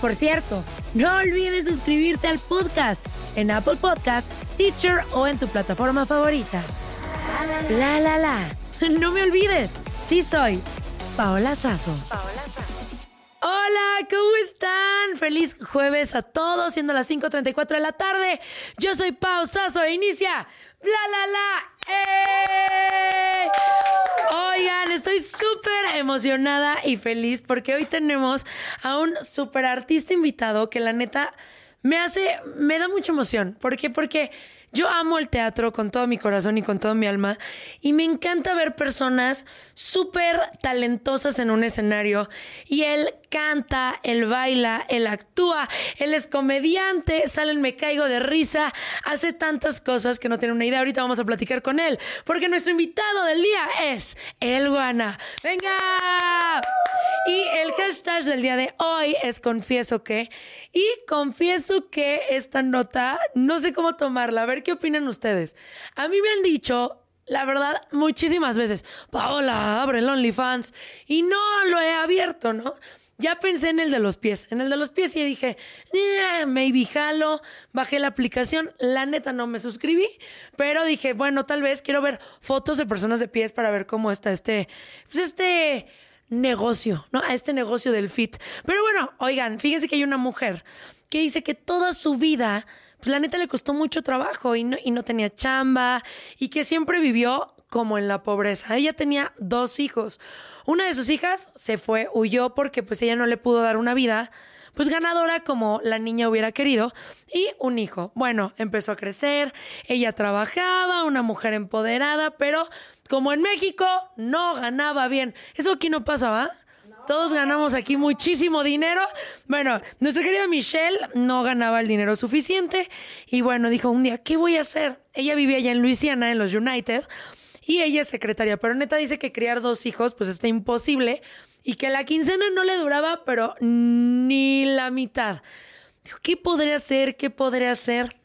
Por cierto, no olvides suscribirte al podcast en Apple Podcast, Stitcher o en tu plataforma favorita. La la la. No me olvides, sí soy Paola Sazo. Hola, ¿cómo están? Feliz jueves a todos, siendo las 5.34 de la tarde. Yo soy Pau Sazo e inicia Bla La La. ¡Eh! Oigan, estoy súper emocionada y feliz porque hoy tenemos a un súper artista invitado que la neta me hace, me da mucha emoción. ¿Por qué? Porque yo amo el teatro con todo mi corazón y con toda mi alma y me encanta ver personas súper talentosas en un escenario y él canta, él baila, él actúa, él es comediante, salen Me Caigo de Risa, hace tantas cosas que no tiene una idea. Ahorita vamos a platicar con él porque nuestro invitado del día es El Guana. ¡Venga! Y el hashtag del día de hoy es confieso que. Y confieso que esta nota no sé cómo tomarla. A ver qué opinan ustedes. A mí me han dicho, la verdad, muchísimas veces, Paola, abre el OnlyFans. Y no lo he abierto, ¿no? Ya pensé en el de los pies. En el de los pies y dije, eh, maybe jalo. Bajé la aplicación. La neta no me suscribí. Pero dije, bueno, tal vez quiero ver fotos de personas de pies para ver cómo está este. Pues este negocio, ¿no? A este negocio del fit. Pero bueno, oigan, fíjense que hay una mujer que dice que toda su vida, pues la neta le costó mucho trabajo y no, y no tenía chamba y que siempre vivió como en la pobreza. Ella tenía dos hijos. Una de sus hijas se fue, huyó porque pues ella no le pudo dar una vida pues ganadora como la niña hubiera querido y un hijo. Bueno, empezó a crecer, ella trabajaba, una mujer empoderada, pero como en México no ganaba bien. Eso aquí no pasaba. Todos ganamos aquí muchísimo dinero. Bueno, nuestra querida Michelle no ganaba el dinero suficiente y bueno, dijo un día, ¿qué voy a hacer? Ella vivía allá en Luisiana, en los United, y ella es secretaria, pero neta dice que criar dos hijos pues está imposible y que la quincena no le duraba, pero ni la mitad. Dijo, ¿qué podría hacer? ¿Qué podría hacer?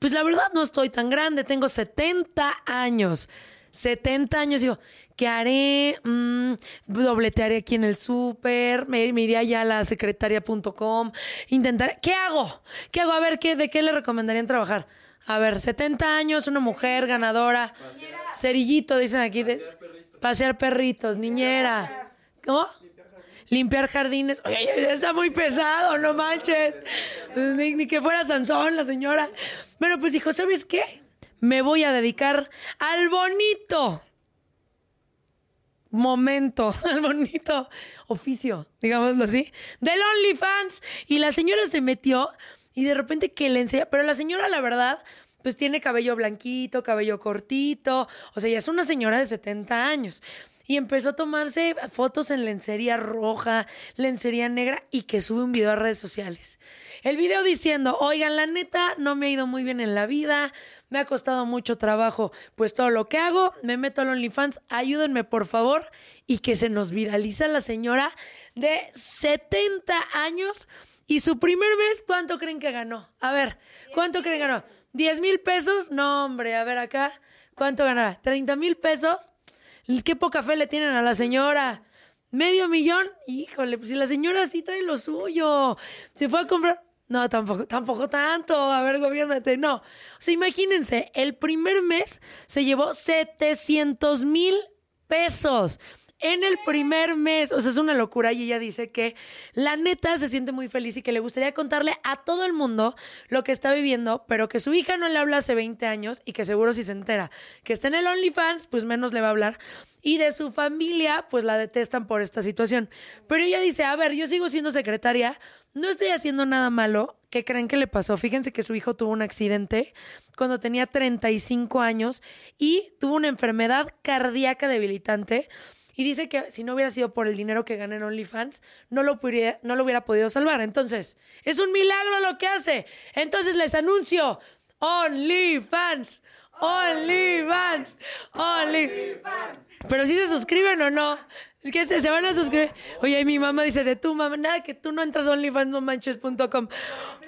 Pues la verdad no estoy tan grande, tengo 70 años. 70 años, digo, ¿qué haré? Mm, dobletearé aquí en el súper, me, me, iré allá a la secretaria.com, intentar, ¿qué hago? ¿Qué hago? A ver, ¿qué, ¿de qué le recomendarían trabajar? A ver, 70 años, una mujer ganadora, cerillito, dicen aquí, de, pasear perritos, niñera. ¿Cómo? Limpiar jardines. Oye, está muy pesado, no manches. Ni, ni, que fuera Sansón, la señora. Bueno, pues dijo, ¿sabes qué? Me voy a dedicar al bonito momento, al bonito oficio, digámoslo así, del OnlyFans. Y la señora se metió y de repente que le enseña, pero la señora, la verdad, pues tiene cabello blanquito, cabello cortito, o sea, ya es una señora de 70 años. Y empezó a tomarse fotos en lencería roja, lencería negra y que sube un video a redes sociales. El video diciendo, oigan, la neta, no me ha ido muy bien en la vida, me ha costado mucho trabajo, pues todo lo que hago, me meto al OnlyFans, ayúdenme por favor, y que se nos viraliza la señora de 70 años y su primer mes, ¿cuánto creen que ganó? A ver, ¿cuánto creen que ganó? ¿10 mil pesos? No, hombre, a ver acá, ¿cuánto ganará? ¿30 mil pesos? Qué poca fe le tienen a la señora. Medio millón, híjole, pues si la señora sí trae lo suyo, se fue a comprar. No, tampoco, tampoco tanto. A ver, gobiernate. No. O sea, imagínense, el primer mes se llevó 700 mil pesos en el primer mes. O sea, es una locura. Y ella dice que la neta se siente muy feliz y que le gustaría contarle a todo el mundo lo que está viviendo, pero que su hija no le habla hace 20 años y que seguro si se entera que está en el OnlyFans, pues menos le va a hablar. Y de su familia, pues la detestan por esta situación. Pero ella dice, a ver, yo sigo siendo secretaria, no estoy haciendo nada malo. ¿Qué creen que le pasó? Fíjense que su hijo tuvo un accidente cuando tenía 35 años y tuvo una enfermedad cardíaca debilitante y dice que si no hubiera sido por el dinero que gana en OnlyFans, no lo, pudiera, no lo hubiera podido salvar. Entonces, es un milagro lo que hace. Entonces les anuncio, OnlyFans, OnlyFans, OnlyFans. Pero si se suscriben o no. Es que se, van a suscribir. Oye, mi mamá dice de tu mamá, nada que tú no entras a OnlyFans,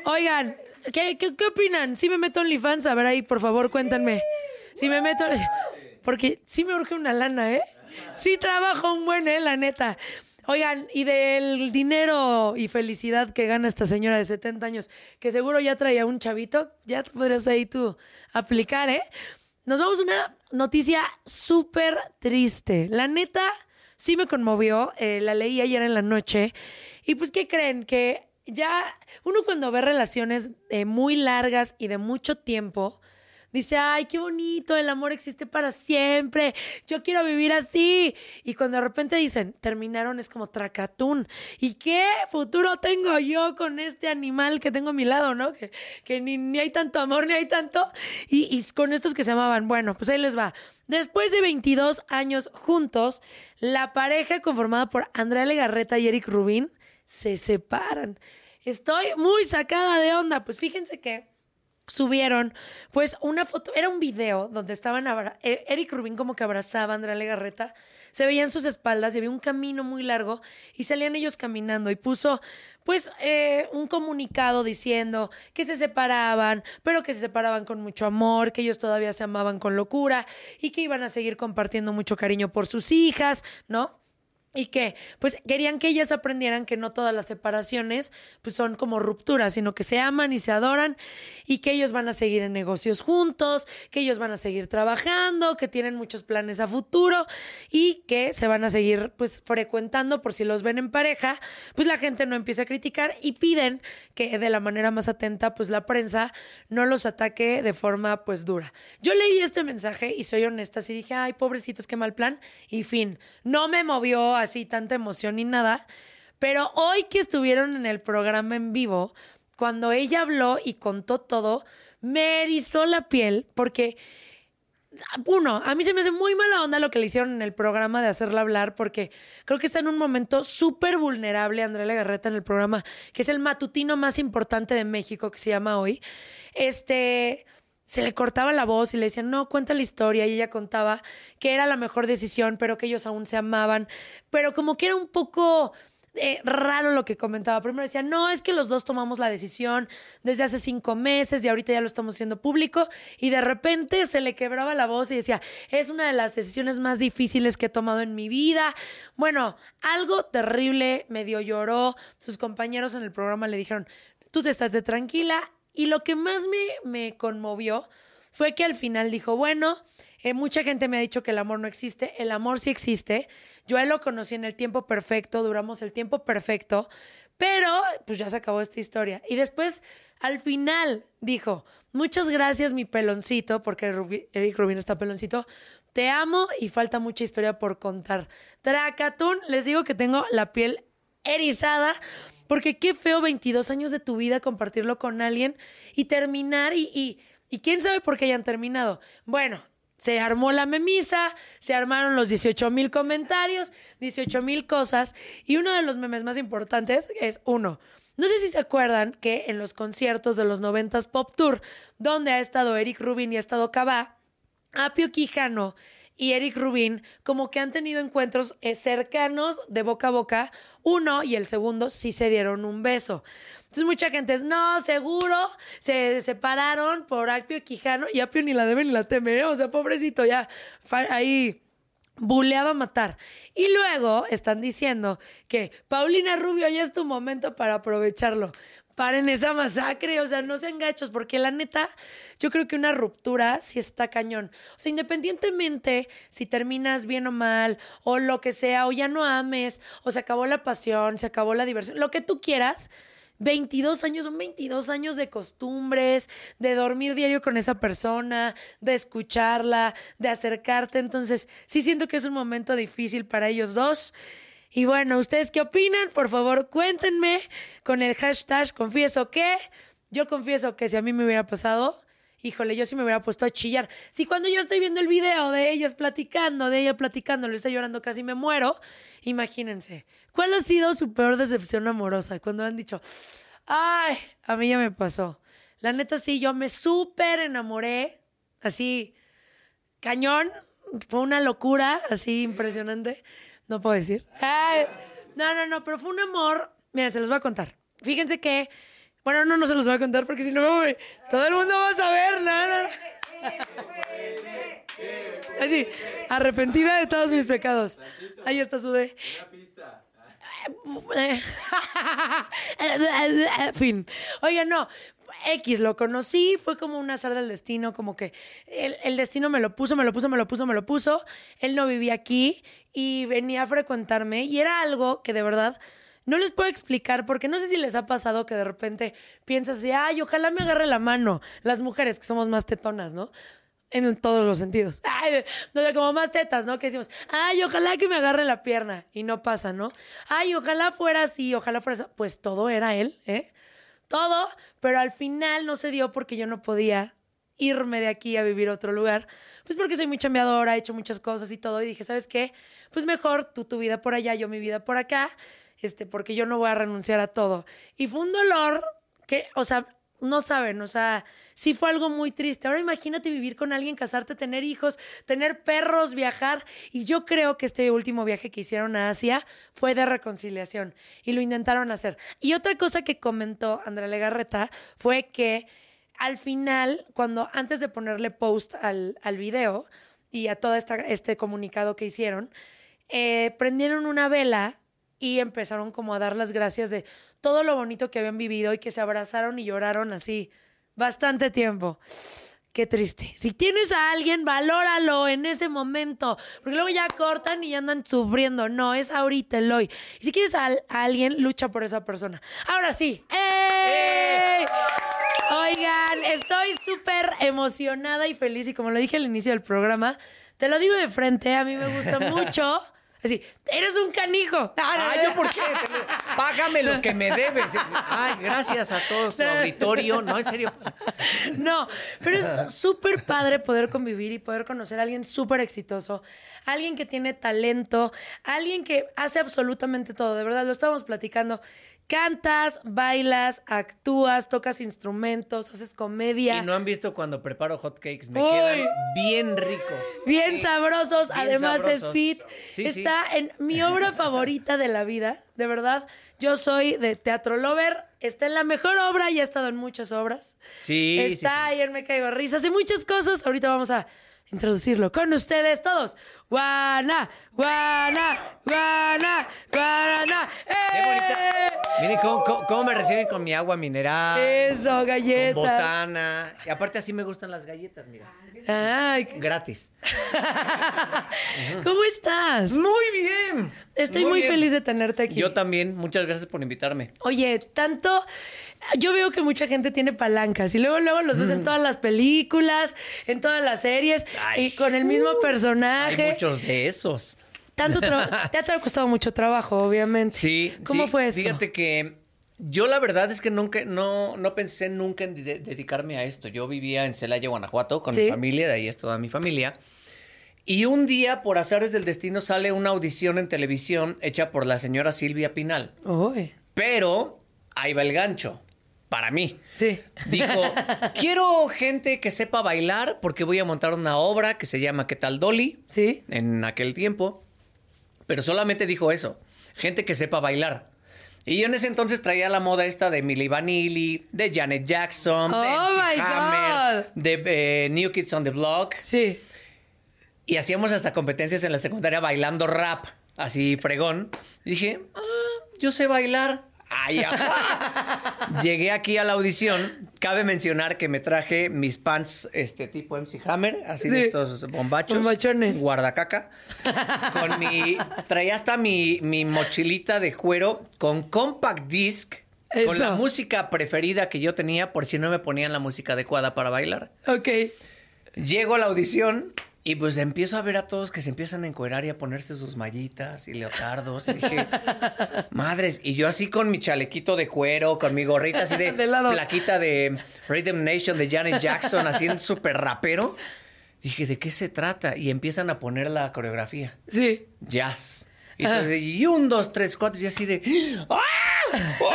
Oigan, ¿qué, qué, qué opinan? Si me meto OnlyFans, a ver ahí, por favor, cuéntanme. Si me meto. Porque sí me urge una lana, ¿eh? Sí trabajo un buen, ¿eh? La neta. Oigan, y del dinero y felicidad que gana esta señora de 70 años, que seguro ya traía un chavito, ya podrías ahí tú aplicar, ¿eh? Nos vamos a una noticia súper triste. La neta, sí me conmovió, eh, la leí ayer en la noche. Y pues, ¿qué creen? Que ya uno cuando ve relaciones eh, muy largas y de mucho tiempo, dice, ay, qué bonito, el amor existe para siempre, yo quiero vivir así. Y cuando de repente dicen, terminaron, es como tracatún. ¿Y qué futuro tengo yo con este animal que tengo a mi lado, no? Que, que ni, hay tanto amor, ni hay tanto. Y, y con estos que se llamaban, bueno, pues ahí les va. Después de 22 años juntos, la pareja conformada por Andrea Legarreta y Eric Rubin se separan. Estoy muy sacada de onda. Pues fíjense que subieron pues una foto, era un video donde estaban e-, Eric Rubin como que abrazaba a Andrea Legarreta, se veían sus espaldas y había un camino muy largo y salían ellos caminando y puso pues eh, un comunicado diciendo que se separaban, pero que se separaban con mucho amor, que ellos todavía se amaban con locura y que iban a seguir compartiendo mucho cariño por sus hijas, ¿no? Y que pues querían que ellas aprendieran que no todas las separaciones pues son como rupturas, sino que se aman y se adoran y que ellos van a seguir en negocios juntos, que ellos van a seguir trabajando, que tienen muchos planes a futuro y que se van a seguir pues frecuentando por si los ven en pareja, pues la gente no empieza a criticar y piden que de la manera más atenta pues la prensa no los ataque de forma pues dura. Yo leí este mensaje y soy honesta, y dije, "Ay, pobrecitos, qué mal plan" y fin, no me movió así tanta emoción ni nada. Pero hoy que estuvieron en el programa en vivo, cuando ella habló y contó todo, me erizó la piel porque, uno, a mí se me hace muy mala onda lo que le hicieron en el programa de hacerla hablar porque creo que está en un momento súper vulnerable Andrea Legarreta en el programa, que es el matutino más importante de México que se llama hoy. Este se le cortaba la voz y le decían, no, cuenta la historia. Y ella contaba que era la mejor decisión, pero que ellos aún se amaban. Pero como que era un poco eh, raro lo que comentaba. Primero decía, no, es que los dos tomamos la decisión desde hace cinco meses y ahorita ya lo estamos haciendo público. Y de repente se le quebraba la voz y decía, es una de las decisiones más difíciles que he tomado en mi vida. Bueno, algo terrible, medio lloró. Sus compañeros en el programa le dijeron, tú te estate tranquila, y lo que más me, me conmovió fue que al final dijo, bueno, eh, mucha gente me ha dicho que el amor no existe, el amor sí existe, yo a lo conocí en el tiempo perfecto, duramos el tiempo perfecto, pero pues ya se acabó esta historia. Y después, al final, dijo, muchas gracias mi peloncito, porque Eric Rubin está peloncito, te amo y falta mucha historia por contar. Tracatún, les digo que tengo la piel erizada porque qué feo 22 años de tu vida compartirlo con alguien y terminar y, Y quién sabe por qué hayan terminado. Bueno, se armó la memisa, se armaron los 18 mil comentarios, 18 mil cosas. Y uno de los memes más importantes es uno. No sé si se acuerdan que en los conciertos de los 90s Pop Tour, donde ha estado Eric Rubin y ha estado Cabá, Apio Quijano y Eric Rubin como que han tenido encuentros eh, cercanos de boca a boca. Uno y el segundo sí se dieron un beso. Entonces mucha gente es, no, seguro, se separaron por Apio Quijano y Apio ni la debe ni la teme, ¿eh? o sea, pobrecito, ya ahí buleaba a matar. Y luego están diciendo que Paulina Rubio ya es tu momento para aprovecharlo. Paren esa masacre, o sea, no sean gachos, porque la neta, yo creo que una ruptura sí está cañón. O sea, independientemente si terminas bien o mal, o lo que sea, o ya no ames, o se acabó la pasión, se acabó la diversión, lo que tú quieras, 22 años son 22 años de costumbres, de dormir diario con esa persona, de escucharla, de acercarte. Entonces, sí siento que es un momento difícil para ellos dos. Y bueno, ¿ustedes qué opinan? Por favor, cuéntenme con el hashtag confieso que. Yo confieso que si a mí me hubiera pasado, híjole, yo sí me hubiera puesto a chillar. Si cuando yo estoy viendo el video de ellos platicando, de ella platicando, le está llorando, casi me muero, imagínense. ¿Cuál ha sido su peor decepción amorosa? Cuando han dicho, ay, a mí ya me pasó. La neta sí, yo me súper enamoré, así, cañón, fue una locura, así impresionante. No puedo decir. Ay, no, no, no, pero fue un amor. Mira, se los voy a contar. Fíjense que, bueno, no, no se los voy a contar porque si no, me voy- todo el mundo va a saber. No, no, no. Así, arrepentida de todos mis pecados. Ahí está su de. fin. Oiga, no. X, lo conocí, fue como un azar del destino, como que el, el destino me lo puso, me lo puso, me lo puso, me lo puso. Él no vivía aquí y venía a frecuentarme y era algo que de verdad no les puedo explicar porque no sé si les ha pasado que de repente piensas ay, ojalá me agarre la mano. Las mujeres que somos más tetonas, ¿no? En todos los sentidos. Ay, no sé, como más tetas, ¿no? Que decimos, ay, ojalá que me agarre la pierna. Y no pasa, ¿no? Ay, ojalá fuera así, ojalá fuera así. Pues todo era él, ¿eh? Todo, pero al final no se dio porque yo no podía irme de aquí a vivir a otro lugar. Pues porque soy muy chambeadora, he hecho muchas cosas y todo. Y dije, ¿sabes qué? Pues mejor tú tu vida por allá, yo mi vida por acá. Este, porque yo no voy a renunciar a todo. Y fue un dolor que, o sea, no saben, o sea, sí fue algo muy triste. Ahora imagínate vivir con alguien, casarte, tener hijos, tener perros, viajar. Y yo creo que este último viaje que hicieron a Asia fue de reconciliación y lo intentaron hacer. Y otra cosa que comentó Andrea Legarreta fue que al final, cuando antes de ponerle post al, al video y a todo esta, este comunicado que hicieron, eh, prendieron una vela y empezaron como a dar las gracias de todo lo bonito que habían vivido y que se abrazaron y lloraron así bastante tiempo. Qué triste. Si tienes a alguien, valóralo en ese momento. Porque luego ya cortan y ya andan sufriendo. No, es ahorita el hoy. Y si quieres a, a alguien, lucha por esa persona. Ahora sí. ¡Ey! Oigan, estoy súper emocionada y feliz. Y como lo dije al inicio del programa, te lo digo de frente, a mí me gusta mucho. Así, eres un canijo. Ah, ¿yo por qué? Págame lo que me debes. Ay, gracias a todo tu auditorio. No, en serio. No, pero es súper padre poder convivir y poder conocer a alguien súper exitoso, alguien que tiene talento, alguien que hace absolutamente todo. De verdad, lo estábamos platicando. Cantas, bailas, actúas, tocas instrumentos, haces comedia. Y no han visto cuando preparo hotcakes. Me Uy. quedan bien ricos. Bien Sí. sabrosos, Bien además es fit. Sí, sí. Está en mi obra favorita de la vida, de verdad. Yo soy de Teatro Lover, está en la mejor obra y ha estado en muchas obras. Sí, Está en Me Caigo Risas y muchas cosas. Ahorita vamos a introducirlo con ustedes todos. Guana, guana, guana, guana. Qué ¡Eh! bonita. Miren cómo, cómo- cómo me reciben con mi agua mineral. Eso, Con galletas. botana. Y aparte así me gustan las galletas, mira. Ay, Gratis. ¿cómo estás? Muy bien. Estoy muy, bien. feliz de tenerte aquí. Yo también. Muchas gracias por invitarme. Oye, tanto. Yo veo que mucha gente tiene palancas y luego luego los ves en todas las películas, en todas las series Ay. y con el mismo Hay personaje. muchos de esos. Tanto te ha costado mucho trabajo, obviamente. Sí. ¿Cómo sí. fue esto? Fíjate que Yo la verdad es que nunca, no, no pensé nunca en de- dedicarme a esto. Yo vivía en Celaya, Guanajuato, con Sí. mi familia, de ahí es toda mi familia. Y un día, por azares del destino, sale una audición en televisión hecha por la señora Silvia Pinal. Pero ahí va el gancho, para mí. Sí. Dijo, quiero gente que sepa bailar porque voy a montar una obra que se llama ¿Qué tal Dolly? Sí. En aquel tiempo. Pero solamente dijo eso, gente que sepa bailar. Y yo en ese entonces traía la moda esta de Milli Vanilli, de Janet Jackson, de Oh, MC Hammer, God. de eh, New Kids on the Block. Sí. Y hacíamos hasta competencias en la secundaria bailando rap, así fregón. Y dije, ah, yo sé bailar. Ay. Llegué aquí a la audición. Cabe mencionar que me traje mis pants este tipo MC Hammer, así de estos bombachos. Bombachones. Guardacaca. Con mi. Traía hasta mi, mi mochilita de cuero con compact disc. Con la música preferida que yo tenía, por si no me ponían la música adecuada para bailar. Ok. Llego a la audición y pues empiezo a ver a todos que se empiezan a encuerar y a ponerse sus mallitas y leotardos. Y dije, madres, y yo así con mi chalequito de cuero, con mi gorrita así de, De plaquita de Rhythm Nation de Janet Jackson, así en súper rapero. Dije, ¿de qué se trata? Y empiezan a poner la coreografía. Sí. Jazz. Y, entonces, y un, dos, tres, cuatro, y así de. ¡Ah! ¡Oh!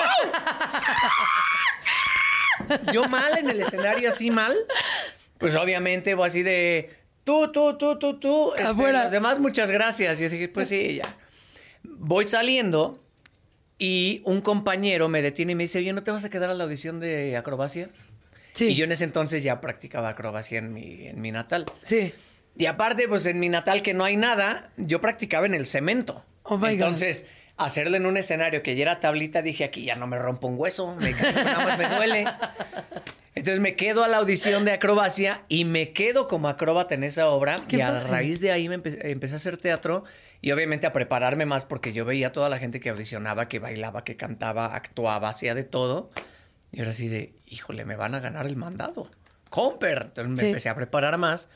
Yo mal en el escenario, así mal. Pues obviamente voy así de. Tú, tú, tú, tú, tú. este, Afuera. los demás, muchas gracias. Yo dije, pues sí, ya. Voy saliendo y un compañero me detiene y me dice, oye, ¿no te vas a quedar a la audición de acrobacia? Sí. Y yo en ese entonces ya practicaba acrobacia en mi, en mi natal. Sí. Y aparte, pues en mi natal que no hay nada, yo practicaba en el cemento. Oh, my God. Entonces, hacerlo en un escenario que ya era tablita, dije aquí ya no me rompo un hueso, me caigo, nada más me duele. Entonces me quedo a la audición de acrobacia y me quedo como acróbata en esa obra. Y a padre. raíz de ahí me empecé, empecé a hacer teatro y obviamente a prepararme más porque yo veía a toda la gente que audicionaba, que bailaba, que cantaba, actuaba, hacía de todo. Y ahora sí de, híjole, me van a ganar el mandado. Comper. Entonces me Sí. empecé a preparar más.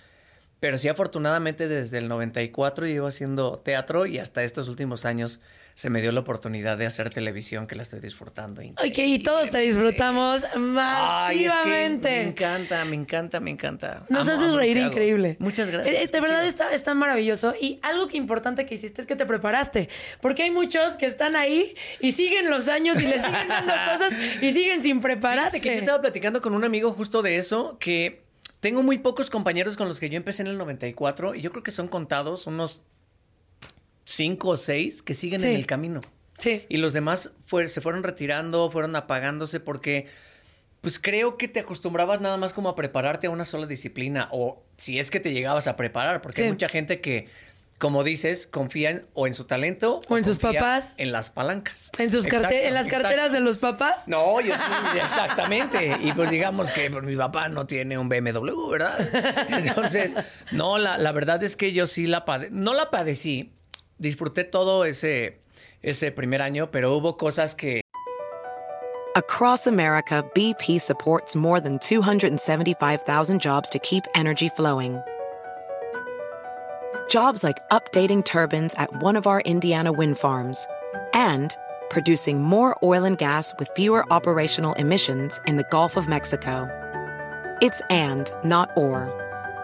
Pero sí, afortunadamente, desde el 94 llevo haciendo teatro y hasta estos últimos años se me dio la oportunidad de hacer televisión que la estoy disfrutando. Ok, y todos te disfrutamos Ay, es que masivamente. me encanta, me encanta, me encanta. Nos Amo, haces amo reír increíble. Muchas gracias. Eh, de qué verdad está, está maravilloso. Y algo que importante que hiciste es que te preparaste. Porque hay muchos que están ahí y siguen los años y les siguen dando cosas y siguen sin prepararse. Que yo estaba platicando con un amigo justo de eso, que tengo muy pocos compañeros con los que yo empecé en el 94 y yo creo que son contados unos cinco o seis que siguen en el camino. Sí. Y los demás fue- se fueron retirando, fueron apagándose porque, pues creo que te acostumbrabas nada más como a prepararte a una sola disciplina o si es que te llegabas a preparar, porque hay mucha gente que, como dices, confía en- o en su talento O en sus papás. En las palancas. En, sus Exacto, en las carteras de los papás. No, yo sí, exactamente. Y pues digamos que pues, mi papá no tiene un BMW, ¿verdad? Entonces, no, la, la verdad es que yo sí la padecí. No la padecí. Disfruté todo ese, ese primer año, pero hubo cosas que Across America, BP supports more than 275,000 jobs to keep energy flowing. Jobs like updating turbines at one of our Indiana wind farms and producing more oil and gas with fewer operational emissions in the Gulf of Mexico. It's and, not or.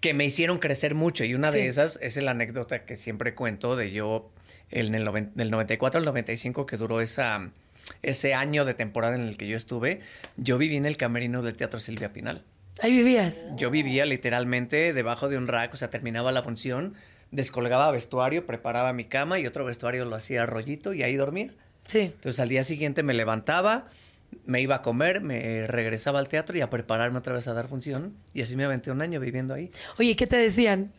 Que me hicieron crecer mucho. Y una Sí. de esas es la anécdota que siempre cuento de yo en el noven- del 94 al 95 que duró esa, ese año de temporada en el que yo estuve. Yo viví en el camerino del Teatro Silvia Pinal. Ahí vivías. Yo vivía literalmente debajo de un rack, o sea, terminaba la función, descolgaba vestuario, preparaba mi cama y otro vestuario lo hacía rollito y ahí dormía. Sí. Entonces al día siguiente me levantaba, me iba a comer, me regresaba al teatro y a prepararme otra vez a dar función. Y así me aventé un año viviendo ahí. Oye, ¿qué te decían?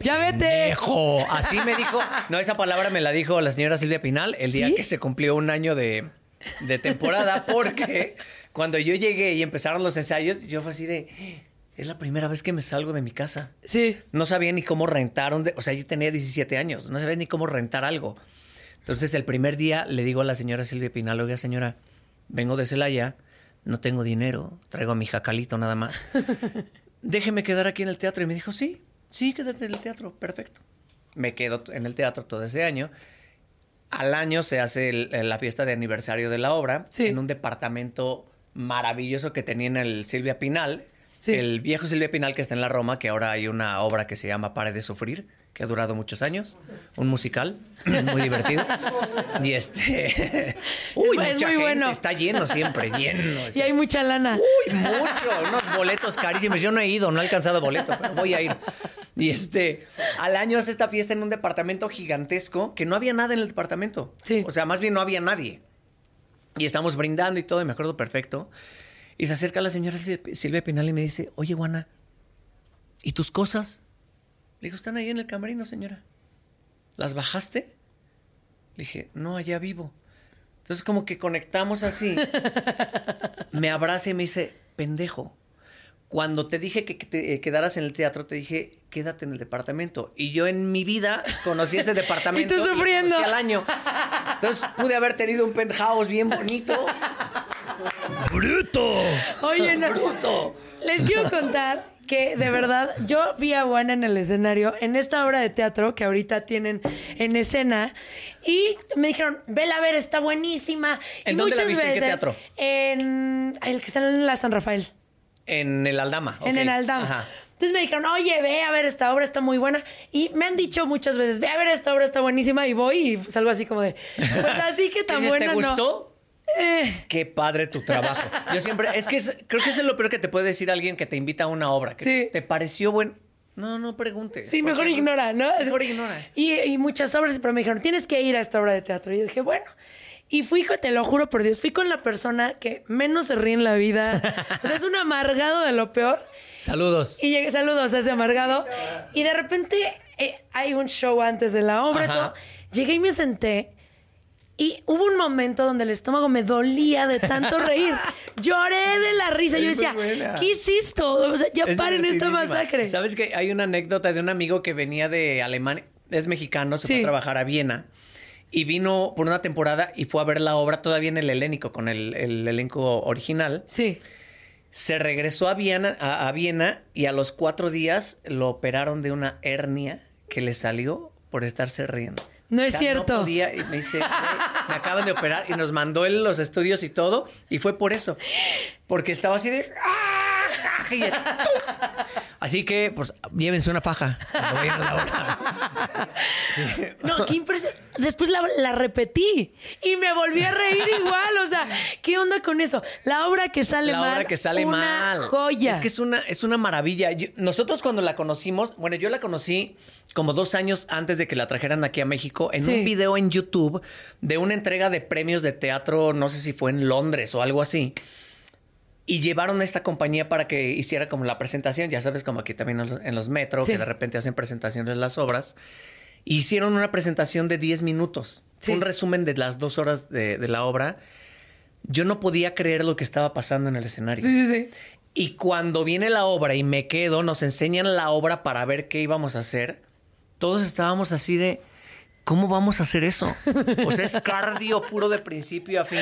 ¡Ya vete! Así me dijo. No, esa palabra me la dijo la señora Silvia Pinal el día ¿Sí? que se cumplió un año de, de temporada, porque cuando yo llegué y empezaron los ensayos, yo fue así de. Es la primera vez que me salgo de mi casa. Sí. No sabía ni cómo rentar. un de- O sea, yo tenía 17 años. No sabía ni cómo rentar algo. Entonces, el primer día le digo a la señora Silvia Pinal, oiga, señora, vengo de Celaya, no tengo dinero, traigo a mi jacalito nada más. Déjeme quedar aquí en el teatro. Y me dijo, sí, sí, quédate en el teatro, perfecto. Me quedo en el teatro todo ese año. Al año se hace el- la fiesta de aniversario de la obra Sí. en un departamento maravilloso que tenía en el Silvia Pinal. Sí. El viejo Silvia Pinal que está en la Roma, que ahora hay una obra que se llama Pare de Sufrir, que ha durado muchos años. Un musical muy divertido. Y este. Uy, Es- mucha muy gente, bueno. Está lleno siempre, lleno. Y hay mucha lana. Uy, mucho, unos boletos carísimos. Yo no he ido, no he alcanzado boleto, pero voy a ir. Y este, al año hace esta fiesta en un departamento gigantesco que no había nada en el departamento. Sí. O sea, más bien no había nadie. Y estamos brindando y todo, y me acuerdo perfecto. Y se acerca la señora Sil- Silvia Pinal y me dice, oye, Juana, ¿y tus cosas? Le digo, están ahí en el camerino, señora. ¿Las bajaste? Le dije, no, allá vivo. Entonces como que conectamos así. me abraza y me dice, pendejo. Cuando te dije que te eh, quedaras en el teatro, te dije, quédate en el departamento. Y yo en mi vida conocí ese departamento. Y tú sufriendo. al año. Entonces pude haber tenido un penthouse bien bonito. ¡Bruto! Oye, no. ¡Bruto! Les quiero contar que de verdad yo vi a Juana en el escenario en esta obra de teatro que ahorita tienen en escena y me dijeron, vela a ver, está buenísima. ¿En y dónde la muchas viste? ¿En qué veces teatro? En el que está en la San Rafael, En el Aldama. en el Aldama. Ajá. Entonces me dijeron, oye, ve a ver, esta obra está muy buena. Y me han dicho muchas veces, ve a ver, esta obra está buenísima. Y voy y salgo así como de, pues así que tan buena ¿Te no. Eh, Qué padre tu trabajo. Yo siempre, es que es- creo que eso es lo peor que te puede decir alguien que te invita a una obra. Que Sí. ¿Te pareció buen? No, no preguntes. Sí, mejor ignora, ¿no? Mejor ignora. Y, y muchas obras, pero me dijeron, tienes que ir a esta obra de teatro. Y yo dije, bueno. Y fui, te lo juro por Dios, fui con la persona que menos se ríe en la vida. O sea, es un amargado de lo peor. Saludos. Y llegué, saludos a ese amargado. Y de repente eh, hay un show antes de la obra. todo. Llegué y me senté. Y hubo un momento donde el estómago me dolía de tanto reír. Lloré de la risa. Yo Es decía. ¿qué hiciste? O sea, ya Es paren esta masacre. ¿Sabes que Hay una anécdota de un amigo que venía de Alemania, es mexicano, se fue a trabajar a Viena y vino por una temporada y fue a ver la obra todavía en el helénico con el, el elenco original. Sí. Se regresó a Viena, a, a Viena y a los cuatro días lo operaron de una hernia que le salió por estarse riendo. No es cierto. No podía, y me dice, "Güey, me acaban de operar y nos mandó él los estudios y todo y fue por eso. Porque estaba así de... "Ah", Así que, pues, llévense una faja. cuando vayan a la obra. No, qué impresionante. Después la, la repetí y me volví a reír igual. O sea, ¿qué onda con eso? La obra que sale la mal. obra que sale una mal. Joya. Es que es una, es una maravilla. Yo- nosotros cuando la conocimos, bueno, yo la conocí como dos años antes de que la trajeran aquí a México en Sí. un video en YouTube de una entrega de premios de teatro, no sé si fue en Londres o algo así. Y llevaron a esta compañía para que hiciera como la presentación, ya sabes, como aquí también en los- en los metros, Sí. que de repente hacen presentaciones de las obras. Hicieron una presentación de 10 minutos, Sí. un resumen de las dos horas de, de la obra. Yo no podía creer lo que estaba pasando en el escenario. Sí, sí, sí. Y cuando viene la obra y me quedo, nos enseñan la obra para ver qué íbamos a hacer. Todos estábamos así de, ¿cómo vamos a hacer eso? O sea, es cardio puro de principio a fin,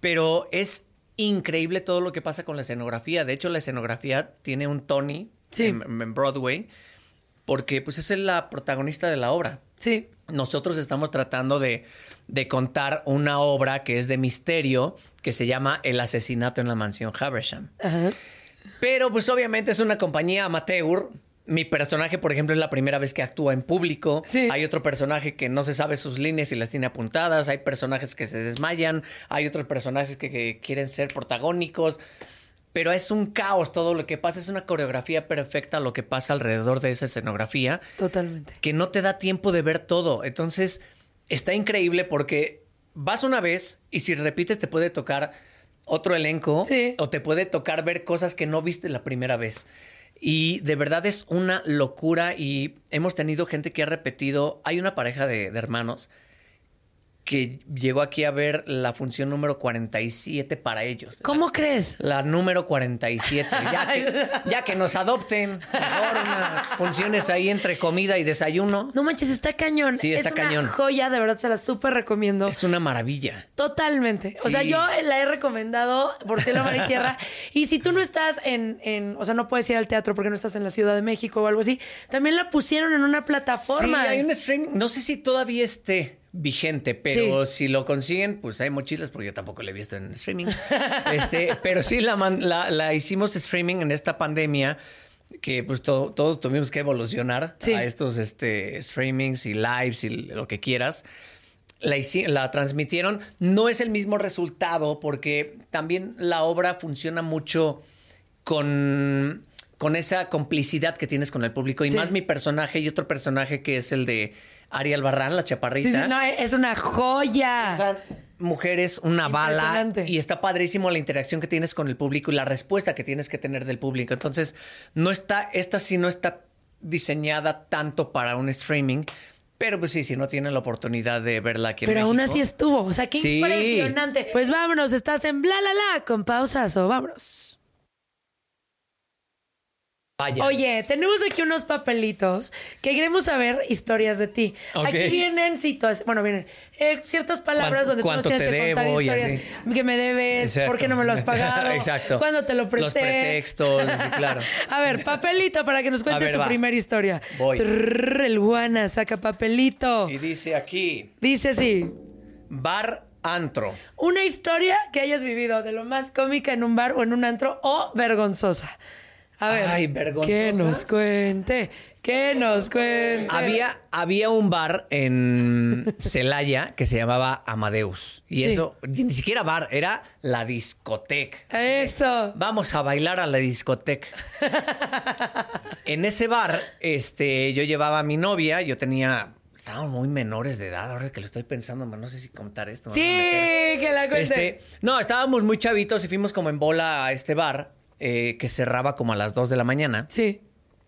pero es increíble todo lo que pasa con la escenografía. De hecho, la escenografía tiene un Tony Sí. en, en Broadway, porque pues es la protagonista de la obra. Sí. Nosotros estamos tratando de, de contar una obra que es de misterio, que se llama El asesinato en la mansión Haversham. Ajá. Pero pues obviamente es una compañía amateur. Mi personaje, por ejemplo, es la primera vez que actúa en público. Sí. Hay otro personaje que no se sabe sus líneas y las tiene apuntadas. Hay personajes que se desmayan. Hay otros personajes que, que quieren ser protagónicos. Pero es un caos todo lo que pasa. Es una coreografía perfecta lo que pasa alrededor de esa escenografía Totalmente. que no te da tiempo de ver todo. Entonces, está increíble porque vas una vez y si repites te puede tocar otro elenco Sí. o te puede tocar ver cosas que no viste la primera vez. Y de verdad es una locura y hemos tenido gente que ha repetido, hay una pareja de, de hermanos que llegó aquí a ver la función número 47 para ellos. ¿Cómo crees? La número 47. Ya que, ya que nos adopten. Mejor unas funciones ahí entre comida y desayuno. No manches, está cañón. Sí, está es una cañón. joya, de verdad se la súper recomiendo. Es una maravilla. Totalmente. O sea, yo la he recomendado por cielo, mar y tierra. Y si tú no estás en, en- o sea, no puedes ir al teatro porque no estás en la Ciudad de México o algo así, también la pusieron en una plataforma. Sí, hay un streaming. No sé si todavía esté vigente, pero si lo consiguen, pues hay mochilas, porque yo tampoco lo he visto en streaming. este, pero sí la, la, la hicimos streaming en esta pandemia. Que pues to- todos tuvimos que evolucionar Sí. a estos este, streamings y lives y lo que quieras. La, la transmitieron. No es el mismo resultado porque también la obra funciona mucho con, con esa complicidad que tienes con el público. Y Sí. más mi personaje y otro personaje que es el de Ari Albarrán, la chaparrita. Sí, sí, no, es una joya. Esa mujer es una bala Impresionante. y está padrísimo la interacción que tienes con el público y la respuesta que tienes que tener del público. Entonces, no está, esta sí no está diseñada tanto para un streaming, pero pues sí, si no tienen la oportunidad de verla aquí en Pero aún así estuvo. O sea, qué Sí. impresionante. Pues vámonos, estás en bla la la con pausas o vámonos. Vaya. Oye, tenemos aquí unos papelitos que queremos saber historias de ti. Aquí vienen situaciones, bueno, vienen eh, ciertas palabras ¿Cuán- donde tú nos tienes te que contar debo historias así? que me debes, Exacto. por qué no me lo has pagado, Exacto. cuándo te lo presté. Los pretextos, sí, claro. A ver, papelito para que nos cuente ver, su va. primera historia. Voy. Trrr, el guana saca papelito. Y dice aquí, Dice así. bar antro. Una historia que hayas vivido de lo más cómica en un bar o en un antro o vergonzosa. A ver. Ay, vergonzosa. Que nos cuente. Que nos cuente. Había, había un bar en Celaya que se llamaba Amadeus. Y Sí. eso, ni siquiera bar, era la discoteca. Eso. Vamos a bailar a la discoteca. en ese bar, este, yo llevaba a mi novia, yo tenía. Estábamos muy menores de edad, ahora que lo estoy pensando, man, no sé si contar esto. me Sí, van a meter. que la cuente. Este, no, estábamos muy chavitos y fuimos como en bola a este bar eh, que cerraba como a las 2 de la mañana. Sí.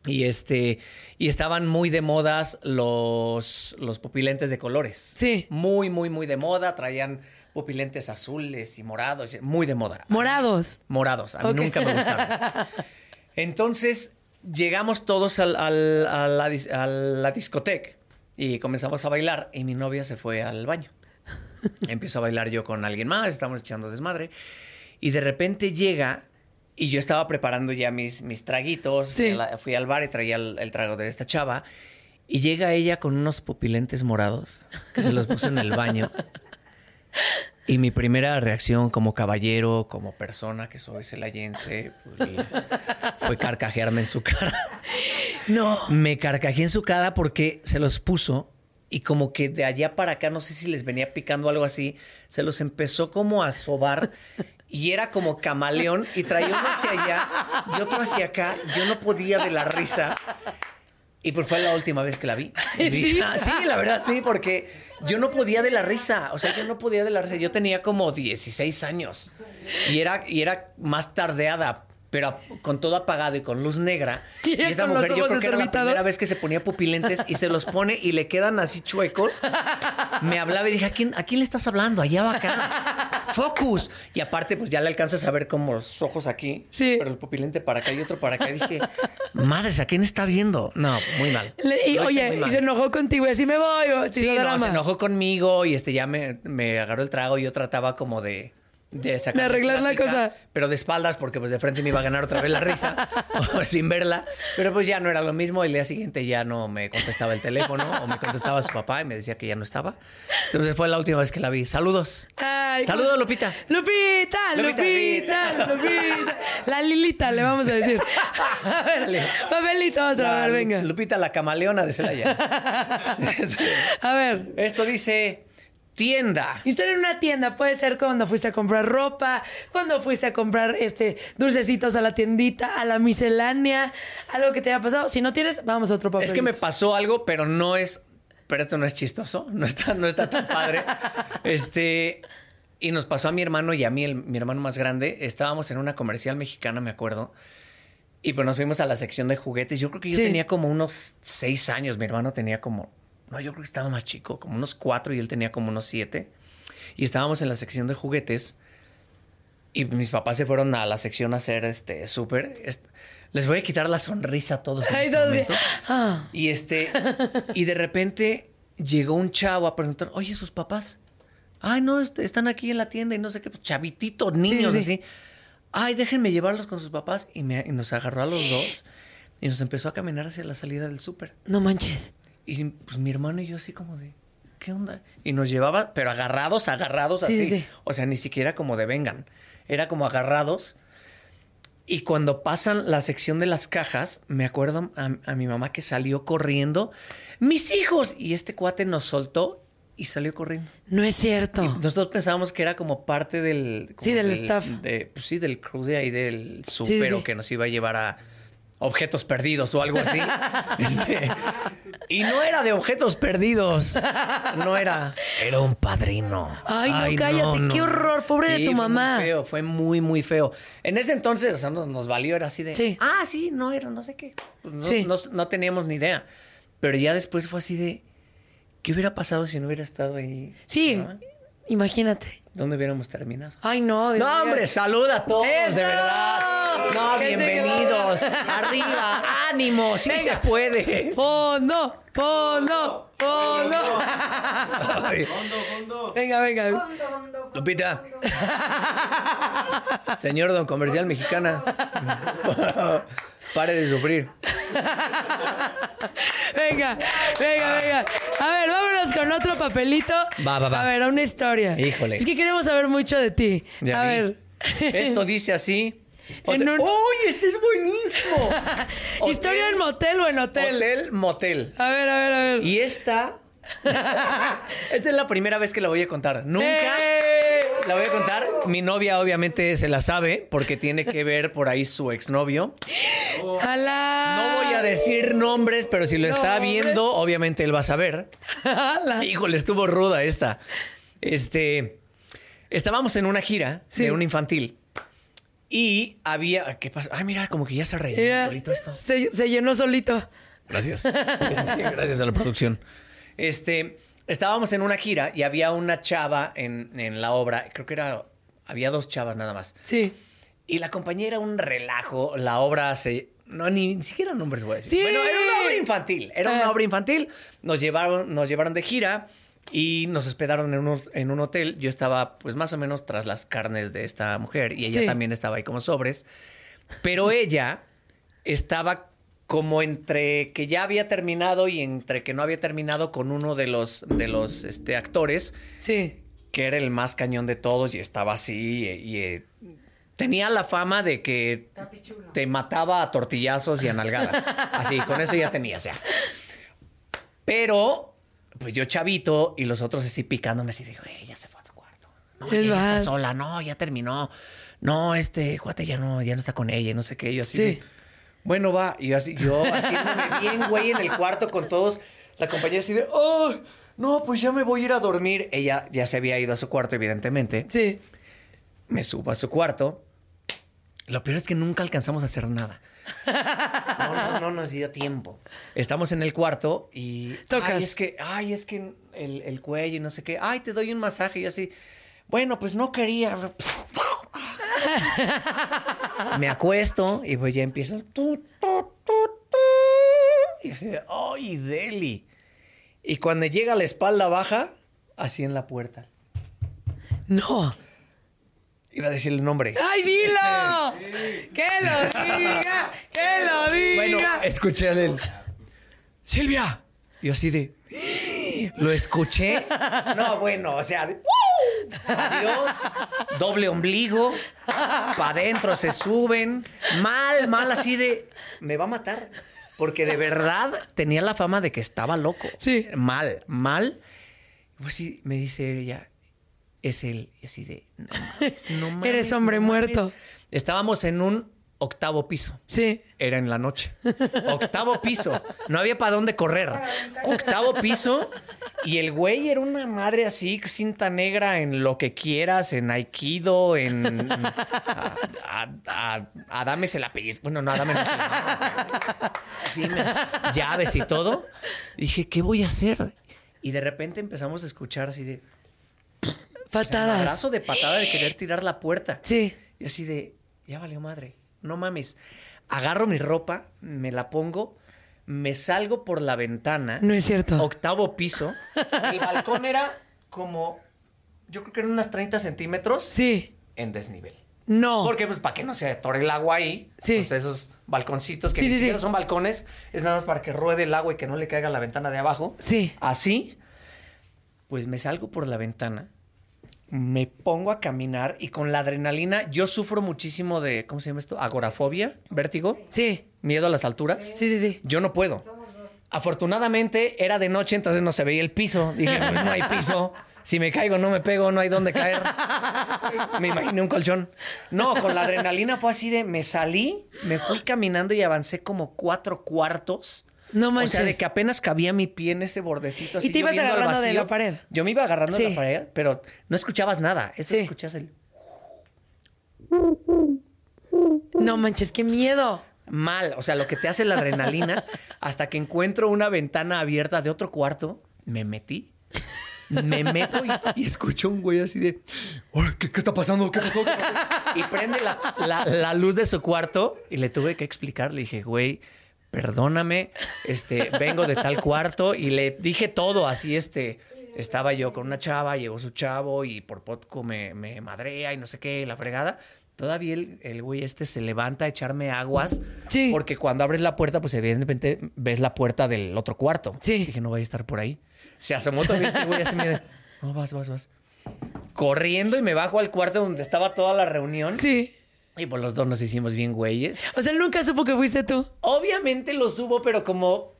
Y este, y estaban muy de modas los, los pupilentes de colores. Sí. Muy, muy, muy de moda. Traían pupilentes azules y morados. Muy de moda. Morados. Morados. A mí nunca me gustaron. Entonces, llegamos todos al- al- a, la, a la discoteca y comenzamos a bailar y mi novia se fue al baño. Empiezo a bailar yo con alguien más, estamos echando desmadre y de repente llega y yo estaba preparando ya mis, mis traguitos. Sí. Fui al bar y traía el, el trago de esta chava y llega ella con unos pupilentes morados que se los puso en el baño. Y mi primera reacción como caballero, como persona que soy celayense, pues, fue carcajearme en su cara. No. Me carcajeé en su cara porque se los puso y como que de allá para acá, no sé si les venía picando algo así, se los empezó como a sobar y era como camaleón y traía uno hacia allá y otro hacia acá. Yo no podía de la risa. Y pues fue la última vez que la vi. Y dije, ¿Sí? "Ah, sí, la verdad, sí, porque yo no podía de la risa. O sea, yo no podía de la risa. Yo tenía como 16 años. Y era, y era más tardeada, pero con todo apagado y con luz negra. Y esta mujer yo creo que era la primera vez que se ponía pupilentes y se los pone y le quedan así chuecos. Me hablaba y dije, ¿a quién, ¿a quién le estás hablando? Allá o acá. ¡Focus! Y aparte, pues ya le alcanzas a ver como los ojos aquí. Sí. Pero el pupilente para acá y otro para acá. Y dije, madres, ¿a quién está viendo? No, muy mal. Le- y, oye, y se enojó contigo y así me voy. Sí, no, drama. se enojó conmigo y este ya me, me agarró el trago y yo trataba como de... De, sacar De arreglar la cosa. Pero de espaldas porque pues de frente me iba a ganar otra vez la risa o sin verla. Pero pues ya no era lo mismo. El día siguiente ya no me contestaba el teléfono o me contestaba su papá y me decía que ya no estaba. Entonces fue la última vez que la vi. Saludos. Ay, Saludos, ¿cómo- Lupita. Lupita, Lupita, Lupita, Lupita. La Lilita, le vamos a decir. A ver, papelito otra, a La ver, venga. Lupita, la camaleona de Celaya. A ver. Esto dice tienda. Historia en una tienda puede ser cuando fuiste a comprar ropa, cuando fuiste a comprar este dulcecitos a la tiendita, a la miscelánea, algo que te haya pasado. Si no tienes, vamos a otro papel. Es que me pasó algo, pero no es pero esto no es chistoso, no está, no está tan padre. Este, y nos pasó a mi hermano y a mí, el- mi hermano más grande. Estábamos en una comercial mexicana, me acuerdo. Y pues nos fuimos a la sección de juguetes. Yo creo que yo Sí. tenía como unos seis años. Mi hermano tenía como. No, yo creo que estaba más chico, como unos cuatro y él tenía como unos siete. Y estábamos en la sección de juguetes. Y mis papás se fueron a la sección a hacer este súper. Les voy a quitar la sonrisa a todos en Ay, este ah. Y este, y de repente llegó un chavo a preguntar, oye, sus papás. Ay, no, est- están aquí en la tienda y no sé qué, pues, chavititos, niños, sí. así. Ay, déjenme llevarlos con sus papás. Y, me- y nos agarró a los dos y nos empezó a caminar hacia la salida del súper. No manches. Y pues mi hermano y yo así como de, ¿qué onda? Y nos llevaba, pero agarrados, agarrados Sí, así. sí, sí. O sea, ni siquiera como de vengan. Era como agarrados. Y cuando pasan la sección de las cajas, me acuerdo a, a mi mamá que salió corriendo, mis hijos. Y este cuate nos soltó y salió corriendo. No es cierto. Nosotros pensábamos que era como parte del... como Sí, del staff. de- pues sí, del crew de ahí del súper sí. que nos iba a llevar a objetos perdidos o algo así. Este, y no era de objetos perdidos. No era... Era un padrino. Ay, no, cállate, qué horror, pobre de tu fue muy mamá. feo, fue muy, muy feo. En ese entonces o sea, nos, nos valió, era así de... Sí. Ah, sí, no era, no sé qué. Pues no, Sí. no, teníamos ni idea. Pero ya después fue así de... ¿Qué hubiera pasado si no hubiera estado ahí? Sí, imagínate. ¿Dónde hubiéramos terminado? Ay, no. Dios No, hombre, saluda a todos, ¡Eso! de verdad. No, bienvenidos. Arriba, ánimo, sí Venga. se puede. Fondo, fondo, fondo. Ay, Venga, venga. Lupita. Señor don comercial mexicana. Pare de sufrir. Venga, venga, venga. A ver, vámonos con otro papelito. Va, va, va. A ver, a una historia. Híjole. Es que queremos saber mucho de ti. A ver. Esto dice así. En Hotel- un- ¡Uy, este es buenísimo! ¿Historia en motel o en hotel? Hotel, motel. A ver, a ver, a ver. Y esta. esta es la primera vez que la voy a contar. Nunca. ¡Eh! La voy a contar. Mi novia obviamente se la sabe porque tiene que ver por ahí su exnovio. ¡Ala! No voy a decir nombres, pero si lo está Nombres. viendo, obviamente él va a saber. ¡Ala! Híjole, estuvo ruda esta. Este. Estábamos en una gira Sí. de un infantil. Y había. ¿Qué pasa? Ay, mira, como que ya se rellenó solito esto. se, se llenó solito. Gracias. Gracias a la producción. Este, estábamos en una gira y había una chava en, en la obra. Creo que era. Había dos chavas nada más. Sí. Y la compañía era un relajo. La obra se. No, ni, ni siquiera nombres voy a decir. Sí. Bueno, era una obra infantil. Era una Ah. obra infantil. Nos llevaron, nos llevaron de gira y nos hospedaron en un, en un hotel. Yo estaba, pues, más o menos tras las carnes de esta mujer y ella Sí. también estaba ahí como sobres. Pero ella estaba como entre que ya había terminado y entre que no había terminado con uno de los, de los este, actores Sí. que era el más cañón de todos y estaba así y, y, eh, tenía la fama de que te mataba a tortillazos y a nalgadas. Así, con eso ya tenías ya. Pero, pues yo chavito y los otros así picándome así, digo, "Ey, ya se fue a su cuarto. No, ella ya está sola, no, ya terminó. No, este cuate ya no, ya no está con ella, y no sé qué. Yo así, Sí. de, bueno, va. Y yo así, yo haciéndome bien, güey, en el cuarto con todos. La compañía así de, oh, no, pues ya me voy a ir a dormir. Ella ya se había ido a su cuarto, evidentemente. Sí. Me subo a su cuarto. Lo peor es que nunca alcanzamos a hacer nada. No, no, no nos dio tiempo. Estamos en el cuarto y. Tocas. Ay, es que, ay, es que el, el cuello y no sé qué. Ay, te doy un masaje. Y yo así. Bueno, pues no quería. Me acuesto y pues ya empiezo. Y así de, ¡ay, Deli! Y cuando llega a la espalda baja, así en la puerta. No. Iba a decir el nombre. ¡Ay, dilo! ¡Que lo diga! ¡Que lo diga! Bueno, escuché a él. Silvia. Yo así de. Lo escuché. No, bueno, o sea, de, ¡uh! Adiós, doble ombligo, para adentro se suben, mal, mal, así de, me va a matar, porque de verdad tenía la fama de que estaba loco. Sí. Mal, mal. Y así me dice ella, es él, y así de, no mames, no mames, Eres hombre no muerto. Estábamos en un octavo piso. Sí. Era en la noche. Octavo piso. No había para dónde correr. Octavo piso. Y el güey era una madre así, cinta negra en lo que quieras, en Aikido, en. A, a, a- Adame se la pellizco. Bueno, no, Adame no se la me- llaves y todo. Dije, ¿qué voy a hacer? Y de repente empezamos a escuchar así de. Patadas. Abrazo de patada de querer tirar la puerta. Sí. Y así de, ya valió madre, no mames. Agarro mi ropa, me la pongo, me salgo por la ventana. No es cierto. Octavo piso. El balcón era como, yo creo que eran unas 30 centímetros Sí. en desnivel. No. Porque, pues, para que no se atore el agua ahí. Sí. pues, esos balconcitos que Sí, ni sí, siquiera sí. son balcones, es nada más para que ruede el agua y que no le caiga la ventana de abajo. Sí. Así, pues me salgo por la ventana, me pongo a caminar y con la adrenalina, yo sufro muchísimo de, ¿cómo se llama esto? Agorafobia, vértigo, Sí. miedo a las alturas. Sí, sí, sí. Yo no puedo. Afortunadamente era de noche, entonces no se veía el piso. Dije, pues no hay piso. Si me caigo, no me pego, no hay dónde caer. Me imaginé un colchón. No, con la adrenalina fue así de me salí, me fui caminando y avancé como cuatro cuartos. No O manches. sea, de que apenas cabía mi pie en ese bordecito. Así, Y te ibas agarrando de la pared. Yo me iba agarrando de la pared, pero no escuchabas nada. Eso Sí. escuchas el No manches, qué miedo. mal. O sea, lo que te hace la adrenalina. hasta que encuentro una ventana abierta de otro cuarto, me metí. Me meto y, y escucho un güey así de. ¿Qué, qué está pasando? ¿Qué pasó? ¿Qué pasó? Y prende la, la- la luz de su cuarto y le tuve que explicar. Le dije, güey, perdóname, este, vengo de tal cuarto y le dije todo así, este. Estaba yo con una chava, llegó su chavo y por poco me, me madrea y no sé qué, la fregada. Todavía el, el güey este se levanta a echarme aguas. Sí. Porque cuando abres la puerta, pues evidentemente ves la puerta del otro cuarto. Sí. Dije, no vaya a estar por ahí. Se asomó todavía este güey así me no, vas, vas, vas. Corriendo y me bajo al cuarto donde estaba toda la reunión. Sí. Y pues los dos nos hicimos bien güeyes. O sea, él nunca supo que fuiste tú. Obviamente lo subo, pero como.